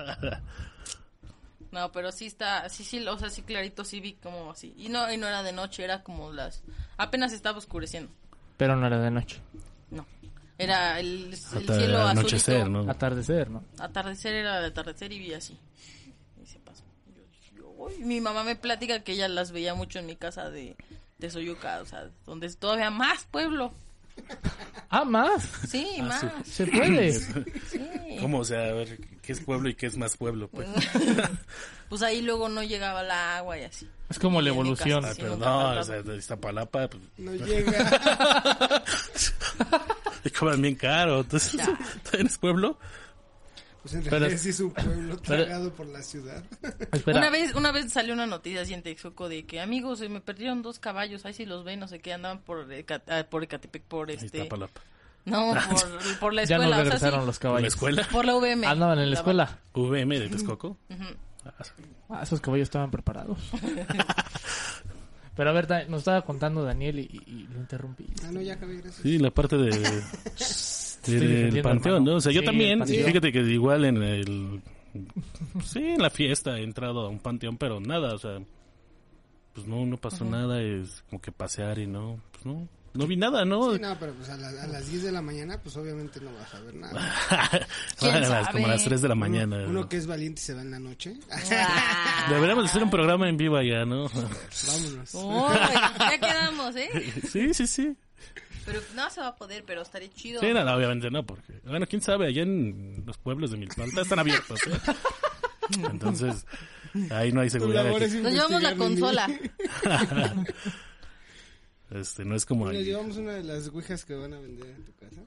No, pero sí está, sí, sí, o sea, sí clarito sí vi como así. Y no, y no era de noche, era como las, apenas estaba oscureciendo. Pero no era de noche. No, era el, el Hasta cielo anochecer, azulito. ¿no? Atardecer, ¿no? Atardecer era de atardecer y vi así. Y se pasó. Yo dije, yo, uy, mi mamá me platica que ella las veía mucho en mi casa de, de Soyuca, o sea, donde es todavía más pueblo. Ah, más. Sí, Ah, más. Se puede. Sí. ¿Cómo? O sea, a ver, ¿qué es pueblo y qué es más pueblo? Pues, Pues ahí luego no llegaba el agua y así. Es como la Y evolución. casa ah, pero no, o sea, de Iztapalapa, pues, No llega. te cobran bien caro. Entonces. ¿también es pueblo? Pues en Pero- realidad sí es un pueblo pero- tragado por la ciudad. Espera. Una vez, una vez salió una noticia así en Texcoco de que, amigos, se me perdieron dos caballos, ahí si los ven, no sé qué, andaban por, ah, por Ecatepec, por Ahí este... No, por, por la Ya escuela, no o sea, regresaron sí, los ¿En caballos. la escuela? por la UVM. Andaban en la escuela. VM de Texcoco. Ah, esos caballos estaban preparados. Pero a ver, nos estaba contando Daniel y, y lo interrumpí. Ah, no, ya acabé, gracias. Sí, la parte de, del panteón, hermano. ¿no? O sea, yo Sí, también, fíjate que igual en el... Sí, en la fiesta he entrado a un panteón, pero nada, o sea, pues no, no pasó nada, es como que pasear y no, pues no, no vi nada, ¿no? Sí, no, pero pues a, la- a las 10 de la mañana, pues obviamente no vas a ver nada. ¿Quién A las- como a las sabe? 3 de la mañana. Uno, uno que es valiente y se va en la noche. Deberíamos hacer un programa en vivo allá, ¿no? Vámonos. Uy, ya quedamos, ¿eh? Sí, sí, sí. Pero no se va a poder, pero estaría chido. Sí, no, no, obviamente no, porque, bueno, quién sabe, allá en los pueblos de Milpalta están abiertos, ¿eh? Entonces, ahí no hay seguridad. Nos llevamos la Nini. consola. Este, no es como Nos ahí. llevamos una de las ouijas que van a vender en tu casa.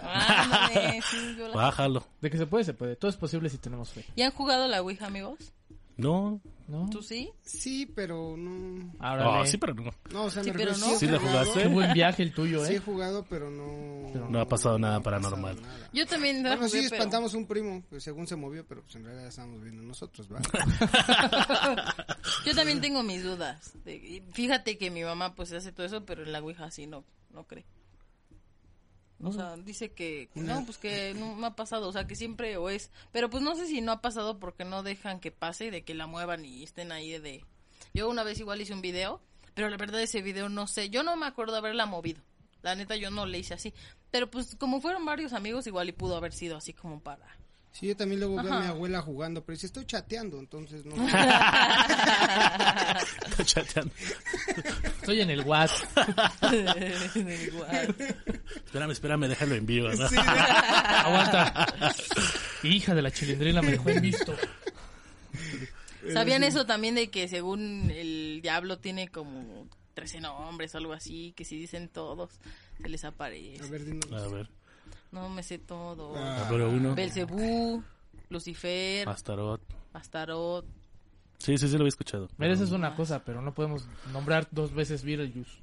Ándale, sí, yo la- Bájalo. De que se puede, se puede. Todo es posible si tenemos fe. ¿Ya han jugado la Ouija, amigos? No. ¿No? ¿Tú sí? Sí, pero no. Ahora Oh, sí, pero no. No, o sea, Sí, me pero refiero, no. he ¿Sí la jugado, jugaste? Qué buen viaje el tuyo, Sí he ¿eh? jugado, pero no. No ha pasado nada no paranormal. pasado nada. Yo también la Bueno, sí, jugué, pero- espantamos un primo, que según se movió, pero pues en realidad estábamos viendo nosotros, ¿va? Yo también tengo mis dudas. De- y fíjate que mi mamá pues hace todo eso, pero en la Ouija sí no, no cree. O sea, dice que no, pues que no me ha pasado, o sea, que siempre o es, pero pues no sé si no ha pasado porque no dejan que pase, de que la muevan y estén ahí de... Yo una vez igual hice un video, pero la verdad ese video no sé, yo no me acuerdo haberla movido. La neta yo no le hice así, pero pues como fueron varios amigos igual y pudo haber sido así como para... Sí, yo también luego veo a mi abuela jugando, pero dice, estoy chateando, entonces no. Está chateando. Estoy en el WhatsApp. Igual. Espérame, espérame, déjalo en vivo, ¿no? Aguanta. Hija de la chilindrina me dejó en visto. ¿Sabían eso también de que según el diablo tiene como 13 nombres o algo así, que si dicen todos, se les A aparece? ver, dinos. A ver, No me sé todo. Ah. a ver uno. Belcebú, Lucifer, Astarot. Astarot. Sí, sí, sí lo había escuchado. Mira, esa es una cosa, pero no podemos nombrar dos veces Beetlejuice.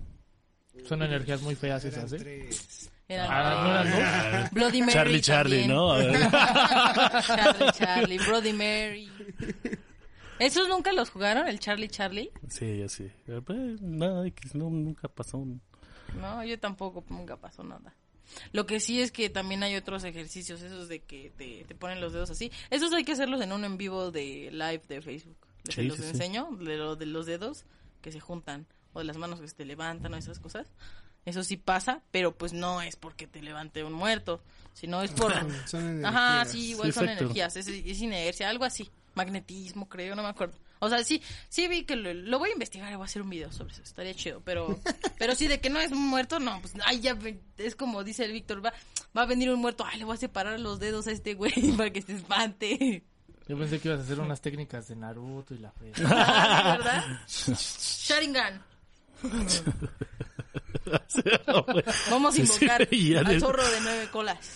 Son energías muy feas esas, ¿eh? tres. Eran Ah, ¿no eran dos? Ah, Bloody Mary. Charlie, Charlie. ¿no? Charlie, Charlie, Bloody Mary. ¿Esos nunca los jugaron, el Charlie, Charlie? Sí, ya sí. Eh, pues, Nada, X, no, nunca pasó. No, yo tampoco, nunca pasó nada. Lo que sí es que también hay otros ejercicios, esos de que te, te ponen los dedos así. Esos hay que hacerlos en un en vivo de live de Facebook. Les Sí, los sí, sí. enseño, de, lo, de los dedos que se juntan, o de las manos que se te levantan, o esas cosas. Eso sí pasa, pero pues no es porque te levante un muerto, sino es por... Son energías. Ajá, sí, igual Sí, son energías, es, es inercia, algo así. Magnetismo, creo, no me acuerdo. O sea, sí, sí vi que lo, lo voy a investigar voy a hacer un video sobre eso, estaría chido, pero pero sí de que no es un muerto, no, pues ay, ya es como dice el Víctor, va va a venir un muerto, ay, le voy a separar los dedos a este güey para que se espante. Yo pensé que ibas a hacer unas técnicas de Naruto y la fe. Ah, ¿Verdad? Sharingan. Vamos a Sí, sí, invocar al de- zorro de nueve colas.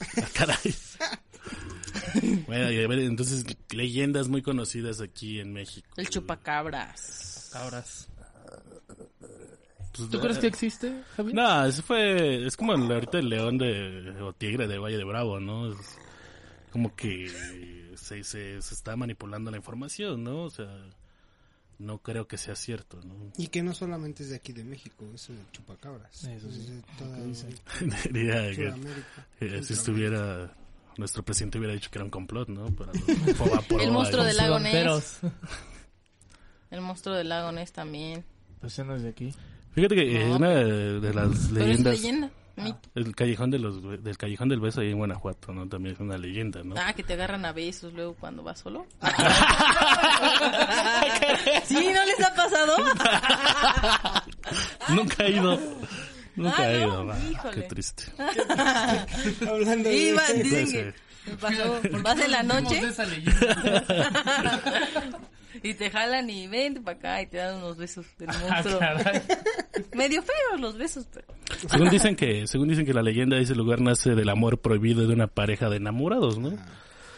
Ah, Caray. Bueno, y a ver, entonces, leyendas muy conocidas aquí en México. El chupacabras. Cabras. Pues, ¿Tú crees que existe, Javi? No, eso fue, es como el, ahorita el león de, o tigre de Valle de Bravo, ¿no? Es como que se, se, se está manipulando la información, ¿no? O sea, no creo que sea cierto, ¿no? Y que no solamente es de aquí de México, es el chupacabras. Eso sí, Es de toda lo que dicen. Diría que si estuviera, nuestro presidente hubiera dicho que era un complot, ¿no? Para los Fobaproa El monstruo del lago Ness. El monstruo del lago Ness también. Pues ya no es de aquí. Fíjate que eh, No, una de, de las Pero es leyendas, leyenda. mito. el callejón de los, del callejón del beso ahí en Guanajuato, ¿no? También es una leyenda, ¿no? Ah, que te agarran a besos luego cuando vas solo. ¿Sí? ¿No les ha pasado? Nunca he ido. Nunca Ah, he no, ido. ah, híjole. qué triste. Hablando de... Dicen que me pasó. Vas en la noche esa leyenda. y te jalan y vente para acá y te dan unos besos del Ah, monstruo. Medio feos los besos, pero... Según dicen que, según dicen que la leyenda de ese lugar nace del amor prohibido de una pareja de enamorados, ¿no?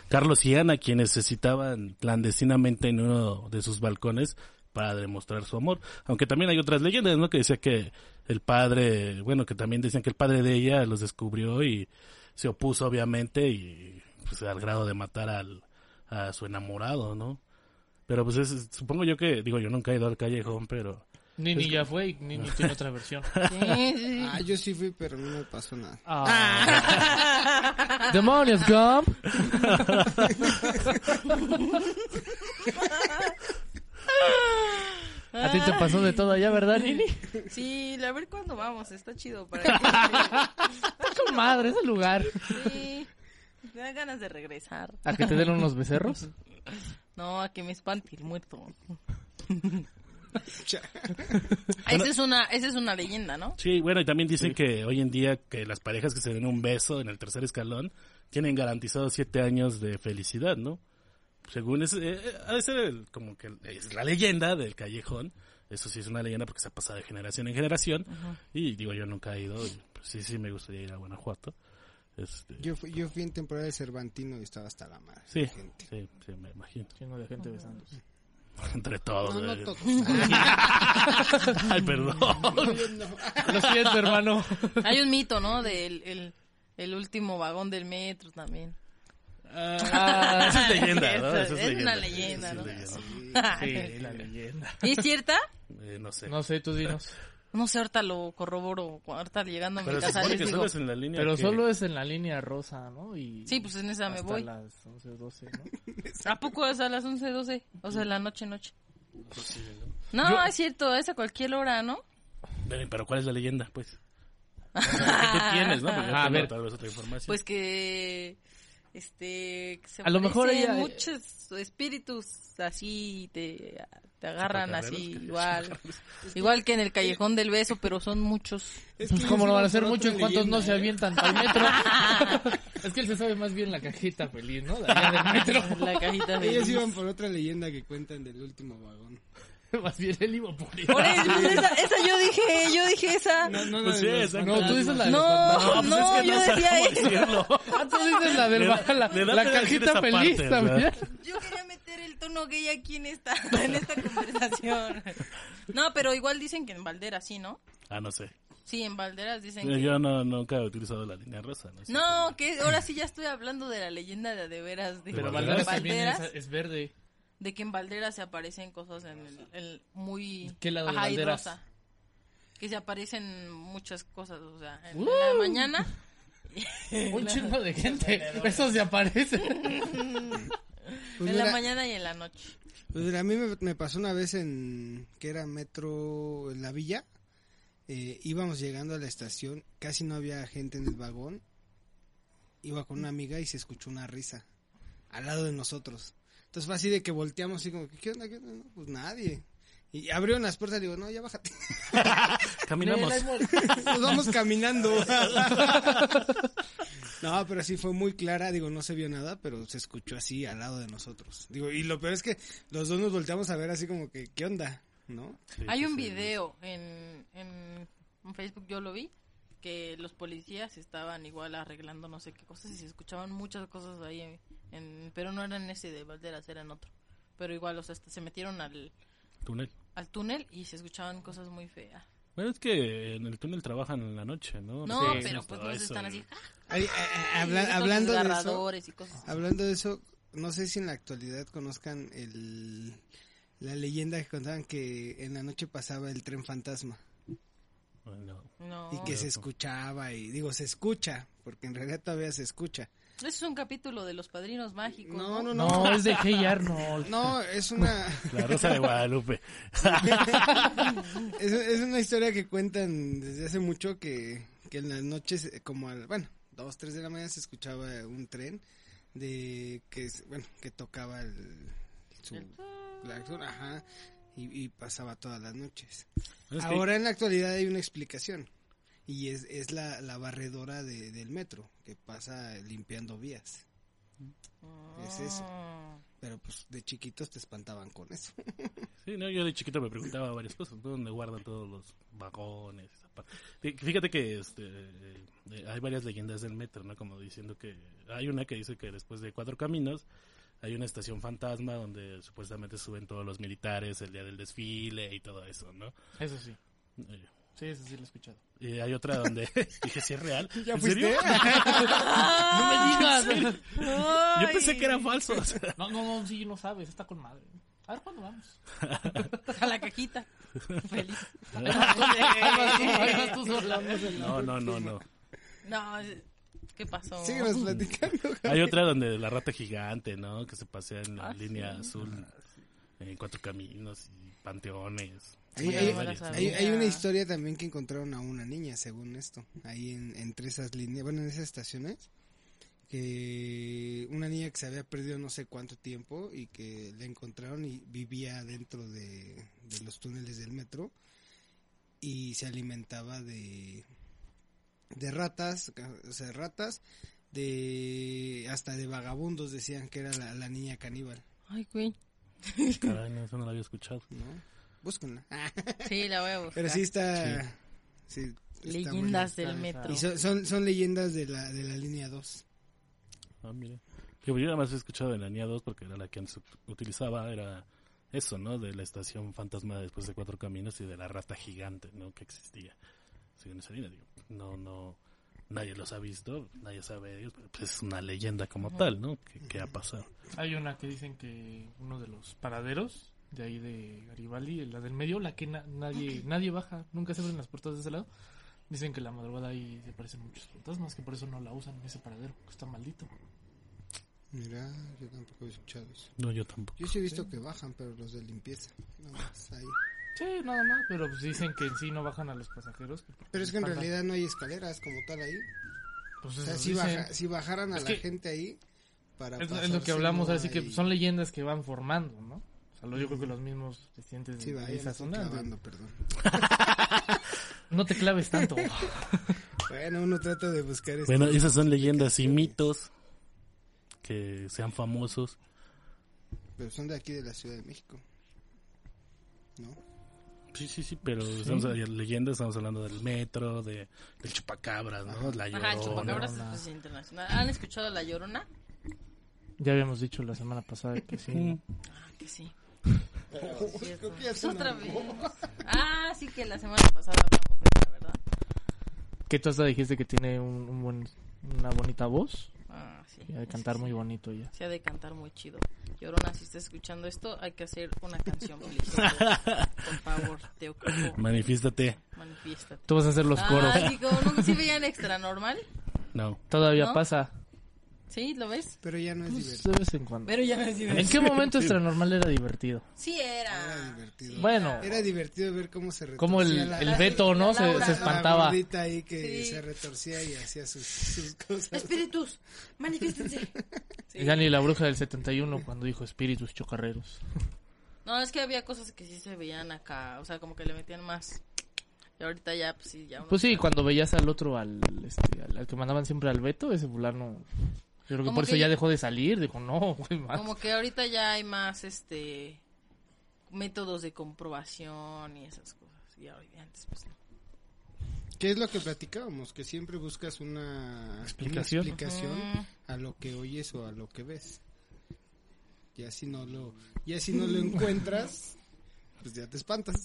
Carlos y Ana, quienes se citaban clandestinamente en uno de sus balcones para demostrar su amor. Aunque también hay otras leyendas, ¿no? Que decía que el padre, bueno, que también decían que el padre de ella los descubrió y se opuso obviamente y pues al grado de matar al, a su enamorado, ¿no? Pero pues es, supongo yo que, digo, yo nunca he ido al callejón, pero... Nini ya fue y Nini tiene otra versión. Ah, yo sí fui, pero no me pasó nada. Ah. ¡Demonios, Gump! Ti te pasó de todo allá, ¿verdad, Nini? Sí, a ver cuándo vamos, está chido para Está con madre ese lugar. Sí, me dan ganas de regresar. ¿A que te den unos becerros? No, a que me espante el muerto. esa es una, esa es una leyenda, ¿no? Sí, bueno, y también dicen que hoy en día que las parejas que se den un beso en el tercer escalón tienen garantizados siete años de felicidad, ¿no? Según es, eh, ha de ser el- como que es la leyenda del callejón. Eso sí es una leyenda porque se ha pasado de generación en generación. Y digo, yo nunca he ido. pues, sí, sí me gustaría ir a Guanajuato. Este, Yo fui, yo fui en temporada de Cervantino y estaba hasta la madre. sí, de gente. sí, sí, me imagino. Lleno de gente besándose. Entre todos. No, no eh. todos. Ay, perdón. Lo siento, hermano. Hay un mito, ¿no? Del el, el último vagón del metro también. Ah, esa es leyenda, ¿no? Es Esa es una leyenda, Esa ¿no? es leyenda. Sí, la leyenda. ¿Y es cierta? Eh, no sé. No sé, tú dinos. No sé, ahorita lo corroboro. Ahorita llegando a mi Pero casa les que digo. solo es en la línea Pero que- solo es en la línea rosa, ¿no? Y Sí, pues en esa me voy. las 11 o 12, ¿no? ¿A poco es a las 11, 12? O sea, la noche, noche. Pues sí, No, es cierto, es a cualquier hora, ¿no? Pero, pero ¿cuál es la leyenda, pues? O sea, tú tienes, ¿no? Porque yo A ver. tal vez otra información. Pues que este se A lo mejor ella- muchos espíritus así te, te agarran así que- igual igual que en el callejón del beso pero son muchos Es Pues como no van a por muchos, otra ¿cuántos no se ¿eh? avientan al metro? es que él se sabe más bien la cajita feliz, ¿no? Del metro. la cajita de Ellos iban por otra leyenda que cuentan del último vagón. más bien por eso, pues esa, esa yo dije yo dije esa No, no, Pues sí, de los esa- No, tú dices la de no no, pues es que yo no decía esa. Ah, tú dices la del Le da- ba- la, la decir cajita feliz parte, también. ¿verdad? yo quería meter el tono gay aquí en esta en esta conversación no pero igual dicen que en Valderas sí no Ah, no sé. sí en Valderas dicen Yo, que yo no, nunca he utilizado la línea rosa. No, sé. No, que ahora sí ya estoy hablando de la leyenda de, de veras de Pero Valderas Valderas, es, es verde. De que en Valderas se aparecen cosas en el, el muy ¿Qué lado de ajá, y Valderas? rosa. Que se aparecen muchas cosas, o sea, en ¡Uh! la mañana Un chingo de gente. Eso se aparece. Pues en la mira, mañana y en la noche. pues mira, a mí me, me pasó una vez en que era metro en la villa. Eh, íbamos llegando a la estación, casi no había gente en el vagón. Iba con una amiga y se escuchó una risa al lado de nosotros. Entonces fue así de que volteamos así como, ¿qué onda? ¿Qué onda? No, pues nadie. Y abrieron las puertas y digo, no, ya bájate. Caminamos. Nos vamos caminando. no, pero sí fue muy clara. Digo, no se vio nada, pero se escuchó así al lado de nosotros. Digo, y lo peor es que los dos nos volteamos a ver así como que, ¿qué onda? ¿No? Sí, Hay un video en, en Facebook, yo lo vi, que los policías estaban igual arreglando no sé qué cosas y se escuchaban muchas cosas ahí, en, en- pero no eran ese de Valderas, eran otro. Pero igual, o sea, hasta se metieron al, Túnel. al túnel y se escuchaban cosas muy feas. Bueno, es que en el túnel trabajan en la noche, ¿no? No, sé, pero sí, pues no están así. ¡ah! Ay, eh, eh, habla- hablando de eso, y cosas. así. hablando de eso, no sé si en la actualidad conozcan el, la leyenda que contaban que en la noche pasaba el tren fantasma. No, y que se escuchaba y digo se escucha porque en realidad todavía se escucha Ese es un capítulo de los padrinos mágicos. no No, no no No, es de Hey Arnold. no es una la Rosa de Guadalupe. es, es una historia que cuentan desde hace mucho que, que en las noches como al bueno dos tres de la mañana se escuchaba un tren de que bueno que tocaba el su claxon, ajá y, y pasaba todas las noches Es que- Ahora en la actualidad hay una explicación y es, es la, la barredora de- del metro que pasa limpiando vías. Es eso. Ah. Pero pues de chiquitos te espantaban con eso. Sí, no, yo de chiquito me preguntaba varias cosas. ¿Dónde guardan todos los vagones? Fíjate que este, eh, hay varias leyendas del metro, ¿no? Como diciendo que hay una que dice que después de cuatro caminos hay una estación fantasma donde supuestamente suben todos los militares el día del desfile y todo eso, ¿no? Eso sí. Eh, Sí, eso sí lo he escuchado. Y hay otra donde dije, ¿sí es real? ¿Ya ¿En fuiste? serio? ¡No me digas! Yo pensé que era falso. o sea, No, no, no, sí, no sabes, está con madre. A ver cuándo vamos. A la cajita. Feliz. No, no, no, no. No, ¿qué pasó? Síguenos platicando. Hay otra donde la rata gigante, ¿no? Que se pasea en la Ah, línea sí. azul en cuatro caminos y panteones. Hay, hay- una historia también que encontraron a una niña, según esto, ahí en, entre esas líneas, bueno, en esas estaciones, que una niña que se había perdido no sé cuánto tiempo y que la encontraron y vivía dentro de, de los túneles del metro y se alimentaba de, de ratas, o sea, ratas, de hasta de vagabundos decían que era la, la niña caníbal, Ay, güey. Caray, no, eso no lo había escuchado. ¿no? Búsquenla. Sí, la voy a buscar. Pero sí está... sí, está Leyendas del metro. Y son, son, son leyendas de la, de la línea 2. Ah, mira. Yo nada más he escuchado de la NIA 2 porque era la que antes utilizaba, era eso, ¿no? De la estación fantasma después de cuatro caminos y de la rata gigante, ¿no? Que existía. En esa línea, digo, no, no, nadie los ha visto, nadie sabe de ellos, pero pues es una leyenda como tal, ¿no? Que, que ha pasado. Hay una que dicen que uno de los paraderos de ahí de Garibaldi, la del medio, la que na- nadie nadie baja, nunca se abren las puertas de ese lado. Dicen que la madrugada ahí se aparecen muchos fantasmas, que por eso no la usan ese paradero, que está maldito. Mira, yo tampoco he escuchado eso. No, yo tampoco. Yo sí he visto que bajan, pero los de limpieza. Nada más ahí. Sí, nada más, pero pues dicen que en sí no bajan a los pasajeros. Pero es que en realidad no hay escaleras como tal ahí. Pues O sea, si, dicen. baja, si bajaran a Es la que- gente ahí para Es, es lo que hablamos, así que son leyendas que van formando, ¿no? O sea, lo- yo creo que los mismos residentes Sí, de, esa zona. clavando, perdón. No te claves tanto. Bueno, uno trata de buscar este- Bueno, esas son leyendas y mitos que sean famosos. Pero son de aquí de la Ciudad de México. ¿No? Sí, sí, sí, pero estamos de leyendas, estamos hablando del metro, de, del chupacabras, ¿no? La Ajá, el llorona. chupacabras Llorona. es internacional. ¿Han escuchado La Llorona? ya habíamos dicho la semana pasada que sí. Ah, que sí. Ya Pues otra vez. Ah, sí que la semana pasada hablamos de esa, ¿verdad? Que tú hasta dijiste que tiene un, un buen, una bonita voz Ah, sí. y ha de cantar que muy sí. bonito ella. Se ha de cantar muy chido. Llorona, si estás escuchando esto, hay que hacer una canción. Por favor, te ocupo. Manifiéstate. Manifiéstate. Tú vas a hacer los coros. Ah, sí, como no, ¿sí veían extra normal? No. Todavía ¿No? pasa. ¿Sí? ¿Lo ves? Pero ya no es Pues, divertido. de vez en cuando. Pero ya me ¿En qué momento extra normal era divertido? Sí Era era. divertido. Bueno. Era divertido ver cómo se retorcía Como el, la, el Beto, ¿no? la Se, se espantaba. La ahí que Sí. se retorcía y hacía sus, sus cosas. Espíritus, manifiéstense. Sí. Y ya ni la bruja del 71 cuando dijo espíritus chocarreros. No, es que había cosas que sí se veían acá, o sea, como que le metían más. Y ahorita ya, pues sí, ya uno Pues sí, cuando veías al otro, al, este, al, al que mandaban siempre al Beto, ese fulano. Yo creo que Como por que eso ya dejó de salir. Dijo, no, güey, más. Como que ahorita ya hay más, este, métodos de comprobación y esas cosas. Y ahora- y antes, pues no. ¿Qué es lo que platicábamos? Que siempre buscas una Explicación. una explicación Ujú. a lo que oyes o a lo que ves. Y así no lo, y así no lo encuentras, pues ya te espantas.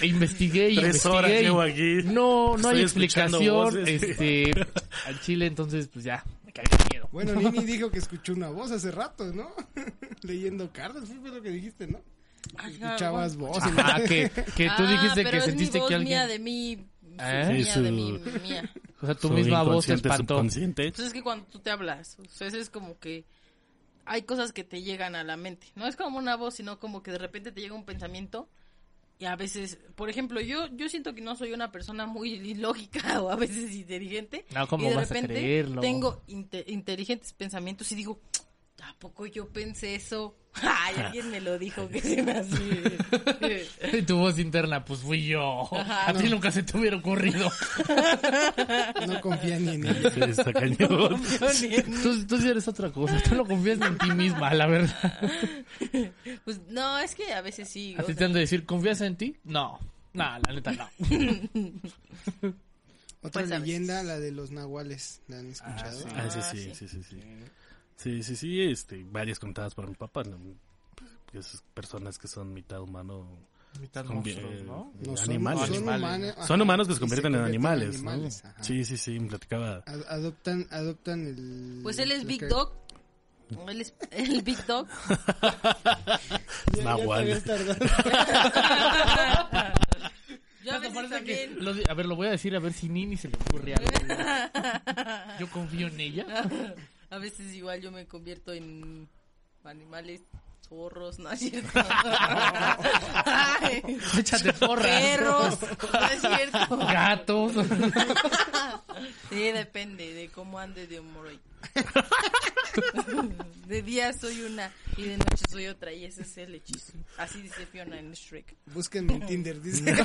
E investigué y Tres horas investigué. y llevo aquí. No, no hay explicación. Este, al chile, entonces, pues ya, me cae de miedo. Bueno, Nini dijo que escuchó una voz hace rato, ¿no? Leyendo cartas, fue lo que dijiste, ¿no? Escuchabas voces. Ah, que, que tú Ah, dijiste que sentiste mi voz que alguien. mía de mí. ¿Eh? Mía Sí, su- de mí, mía. O sea, tu Su misma voz te espantó. Entonces es que cuando tú te hablas, o sea, es como que hay cosas que te llegan a la mente. No es como una voz, sino como que de repente te llega un pensamiento y a veces, por ejemplo, yo yo siento que no soy una persona muy lógica o a veces inteligente. No, ¿cómo y de vas a repente creerlo? tengo inte- inteligentes pensamientos y digo, ¿a poco yo pensé eso? Ay, alguien me lo dijo que se me hace. Y tu voz interna, pues fui yo. Ajá, a ti no. nunca se te hubiera ocurrido. No confía ni en ella. Sí, está cañón. tú, tú sí eres otra cosa. Tú no confías ni en ti misma, la verdad. Pues no, es que a veces sí. ¿A ti te sea, han de decir, ¿confías en ti? No. No, la neta no. Otra Pues, leyenda, la de los nahuales. ¿La han escuchado? Ah, sí, Ah, sí, sí. sí, sí, sí. Sí, sí, sí, este, varias contadas por mi papá. ¿no? Esas personas que son mitad humano, Mitad monstruos, eh, ¿no? No, son, animales. son Animales. humanos. ajá, Son humanos que y se convierten en animales. Sí, sí, sí, me platicaba. Ad- adoptan, adoptan el... Pues él es Big que- Dog. Él es el Big Dog. Nahual. Yo veces que lo a ver, lo voy a decir a ver si Nini se le ocurre algo. Yo confío en ella. A veces igual yo me convierto en animales zorros, ¿no es cierto? Ay, Échate porras. perros, no es cierto. Gatos. Sí, depende de cómo ande de humor hoy. De día soy una y de noche soy otra y ese es el hechizo. Así dice Fiona en Shrek. Búsquenme en Tinder, dice.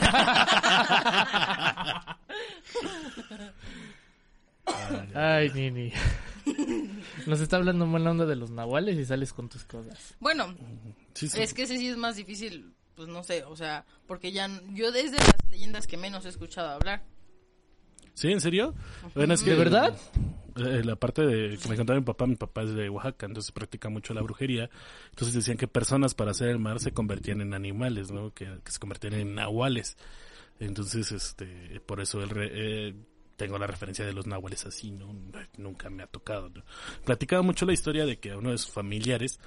Ay, Nini. Nos está hablando mala onda de los nahuales y sales con tus cosas. Bueno, Sí, sí. es que ese sí es más difícil, pues no sé, o sea, porque ya yo desde las leyendas que menos he escuchado hablar. ¿Sí, en serio? Bueno, es que, ¿De verdad? Eh, la parte de que me contaba mi papá, mi papá es de Oaxaca, entonces practica mucho la brujería. Entonces decían que personas para hacer el mar se convertían en animales, ¿no? Que, que se convertían en nahuales. Entonces, este, por eso el re- eh, tengo la referencia de los nahuales así, ¿no? Nunca me ha tocado, ¿no? Platicaba mucho la historia de que uno de sus familiares,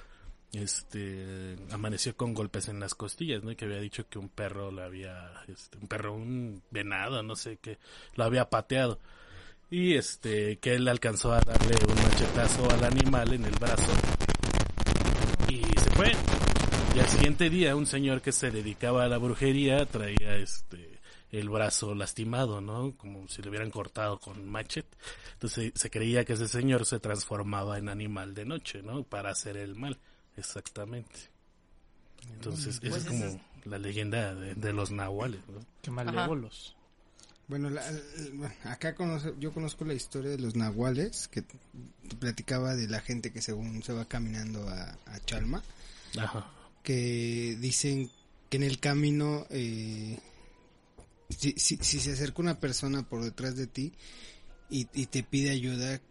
este, amaneció con golpes en las costillas, ¿no? Y que había dicho que un perro le había, este, un perro, un venado, no sé qué, lo había pateado. Y este, que él alcanzó a darle un machetazo al animal en el brazo. Y se fue. Y al siguiente día, un señor que se dedicaba a la brujería traía este, el brazo lastimado, ¿no? Como si le hubieran cortado con machete. Entonces se creía que ese señor se transformaba en animal de noche, ¿no? Para hacer el mal. Exactamente. Entonces, esa Pues es como la leyenda de, de los nahuales, ¿no? Qué malévolos. Bueno, la- el- bueno, acá conoce- yo conozco la historia de los nahuales, que platicaba de la gente que según se va caminando a, a Chalma, Ajá. que dicen que en el camino, eh, si, si, si se acerca una persona por detrás de ti y, y te pide ayuda,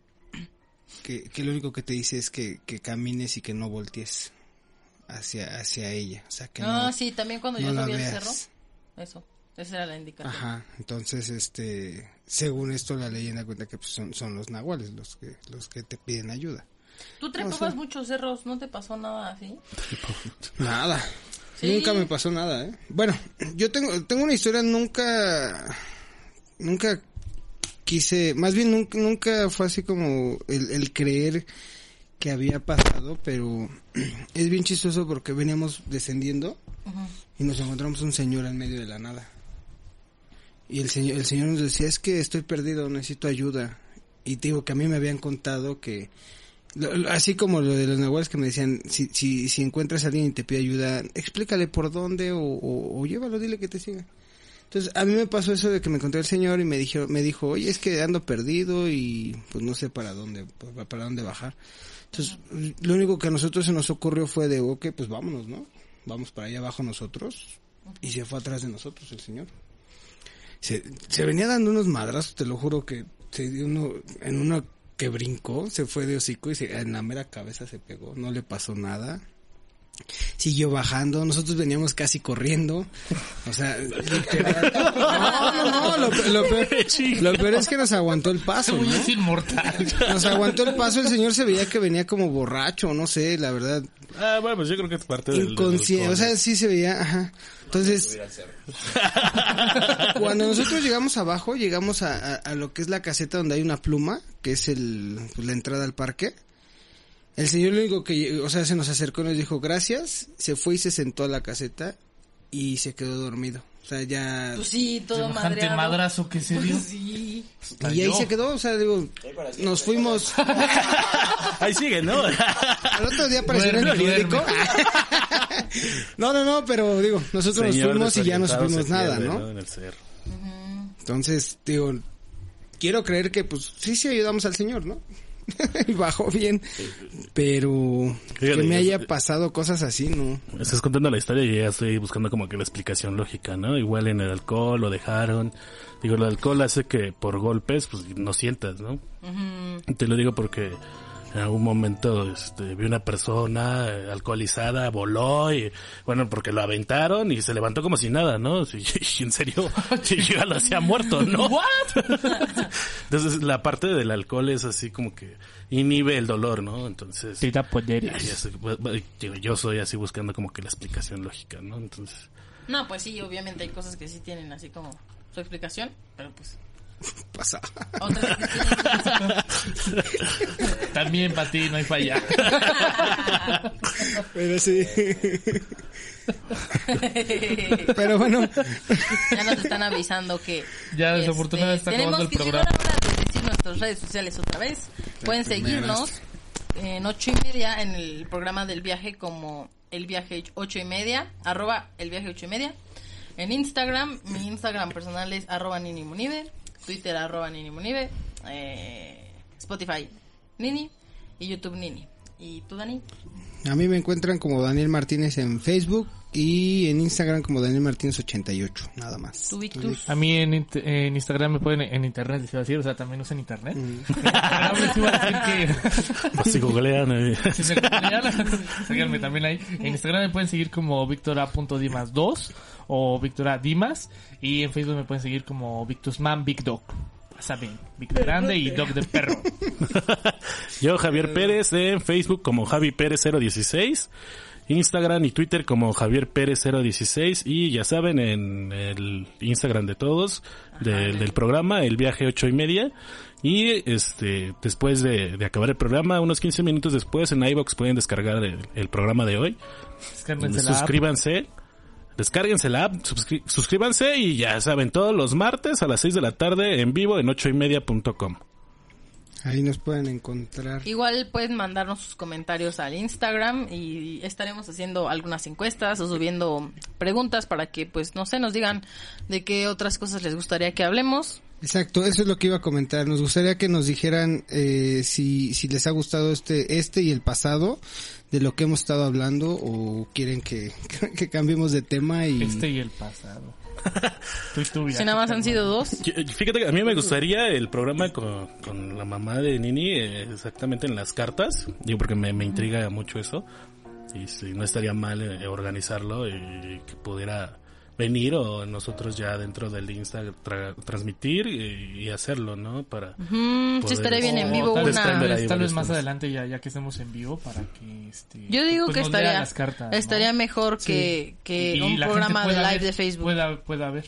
que, que lo único que te dice es que, que camines y que no voltees hacia, hacia ella. O sea, que No, no, sí, también cuando no yo subí veas. cerro, eso, esa era la indicación. Ajá, entonces, este, según esto la leyenda cuenta que pues, son, son los nahuales los que, los que te piden ayuda. Tú trepabas muchos cerros, ¿no te pasó nada así? Nada. Sí. Nunca me pasó nada, ¿eh? Bueno, yo tengo, tengo una historia, nunca, nunca quise, más bien nunca, nunca fue así como el, el creer que había pasado, pero es bien chistoso porque veníamos descendiendo y nos encontramos un señor en medio de la nada. Y el señor, el señor nos decía, es que estoy perdido, necesito ayuda. Y te digo que a mí me habían contado que, así como lo de los nahuales que me decían, si, si, si encuentras a alguien y te pide ayuda, explícale por dónde o, o, o llévalo, dile que te siga. Entonces, a mí me pasó eso de que me encontré el señor y me dijo, me dijo, oye, es que ando perdido y pues no sé para dónde, para, dónde bajar. Entonces, lo único que a nosotros se nos ocurrió fue de, ok, pues vámonos, ¿no? Vamos para allá abajo nosotros. Y se fue atrás de nosotros el señor. Se, se venía dando unos madrazos, te lo juro que se dio uno, en uno que brincó, se fue de hocico y se, en la mera cabeza se pegó, no le pasó nada. Siguió bajando, nosotros veníamos casi corriendo, o sea, literal. No, no, no, lo, lo peor, lo peor es que nos aguantó el paso, Según ¿no? yo es inmortal. Nos aguantó el paso, el señor se veía que venía como borracho, no sé, la verdad, Ah, bueno, pues yo creo que es parte del... inconsciente, del o sea, sí se veía, ajá. Entonces, cuando nosotros llegamos abajo, llegamos a, a- a lo que es la caseta donde hay una pluma, que es el, pues, la entrada al parque. El señor lo único que, o sea, se nos acercó y nos dijo gracias, se fue y se sentó a la caseta y se quedó dormido. O sea, ya... Pues sí, todo madreado. madrazo que se dio. Pues sí. y ahí se quedó, o sea, digo, nos fuimos... Ahí sigue, ¿no? Al otro día apareció en el periódico. no, no, no, pero digo, nosotros nos fuimos y ya no supimos nada, pierde, ¿no? En el cerro. Entonces, digo, quiero creer que pues sí, sí ayudamos al Señor, ¿no? bajó bien, pero que me haya pasado cosas así, ¿no? Estás contando la historia y ya estoy buscando como que la explicación lógica, ¿no? Igual en el alcohol lo dejaron. Digo, el alcohol hace que por golpes, pues no sientas, ¿no? Te lo digo porque en algún momento este, vi una persona eh, alcoholizada, voló y, bueno, porque lo aventaron y se levantó como si nada, ¿no? Y, y en serio, y yo ya lo hacía muerto, ¿no? Entonces, la parte del alcohol es así como que inhibe el dolor, ¿no? Entonces, Te da poderes. bu- digo, yo soy así buscando como que la explicación lógica, ¿no? Entonces, No, pues sí, obviamente hay cosas que sí tienen así como su explicación, pero pues Pasa. otras que tienen- También para ti no hay falla. Pero sí. Pero bueno, ya nos están avisando que Ya, este, desafortunadamente está tenemos acabando el que llegar programa. ahora de decir nuestras redes sociales otra vez. Pueden seguirnos en ocho y media en el programa del viaje como el viaje ocho y media, arroba el viaje ocho y media. En Instagram, mi Instagram personal es arroba Nini Munive, Twitter arroba Nini Munive, eh, Spotify Nini y YouTube Nini. ¿Y tú, Dani? a mí me encuentran como Daniel Martínez en Facebook y en Instagram como Daniel Martínez 88, nada más. A mí en, en Instagram me pueden, en internet, les iba a decir, o sea, también usan internet. Ahora les iba a decir que así googlean, eh. si me googlean, síganme también ahí. En Instagram me pueden seguir como victora.dimas2 o Victora Dimas y en Facebook me pueden seguir como Victusman Big Dog. Saben, Big de grande y Dog de perro. Yo, Javier Pérez, en Facebook como Javi Pérez 016, Instagram y Twitter como Javier Pérez 016 y ya saben, en el Instagram de todos, del, del programa, el viaje ocho y media. Y este, después de, de acabar el programa, unos 15 minutos después, en iBox pueden descargar el, el programa de hoy. Suscríbanse. Descárguense la app, suscríbanse y ya saben, todos los martes a las 6 de la tarde en vivo en ocho y media.com. Ahí nos pueden encontrar. Igual pueden mandarnos sus comentarios al Instagram y estaremos haciendo algunas encuestas o subiendo preguntas para que, pues, no sé, nos digan de qué otras cosas les gustaría que hablemos. Exacto, eso es lo que iba a comentar. Nos gustaría que nos dijeran eh, si, si les ha gustado este, este y el pasado de lo que hemos estado hablando o quieren que, que cambiemos de tema y... Este y el pasado. Si nada más han sido dos. Fíjate que a mí me gustaría el programa con, con la mamá de Nini eh, exactamente en las cartas, digo porque me, me intriga mucho eso. Y si no estaría mal eh, organizarlo y que pudiera venir o nosotros ya dentro del Insta tra- transmitir y, y hacerlo, ¿no? Para Mm, sí Poder- estaría bien en vivo tal vez, una... tal vez varios más temas. adelante ya, ya que estemos en vivo para que este Yo digo pues que estaría, las cartas, ¿no? estaría mejor que, que Y un programa de live ver- de Facebook. pueda, pueda ver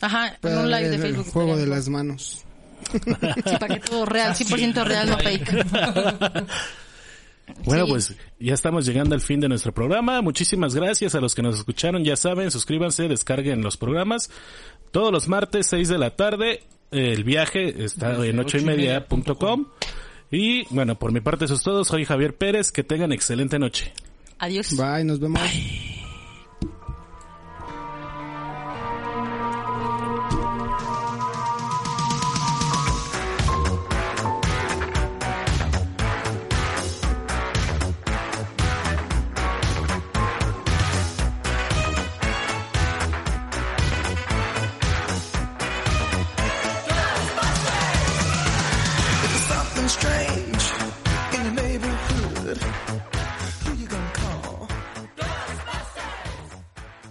Ajá, en un live de el Facebook. juego de las manos. Sí, para que todo real, 100% real, no fake. Bueno, Sí. pues ya estamos llegando al fin de nuestro programa. Muchísimas gracias a los que nos escucharon. Ya saben, suscríbanse, descarguen los programas. Todos los martes, 6 de la tarde. El viaje está Desde en ocho y media punto com. Y bueno, por mi parte eso es todo. Soy Javier Pérez. Que tengan excelente noche. Adiós. Bye, nos vemos.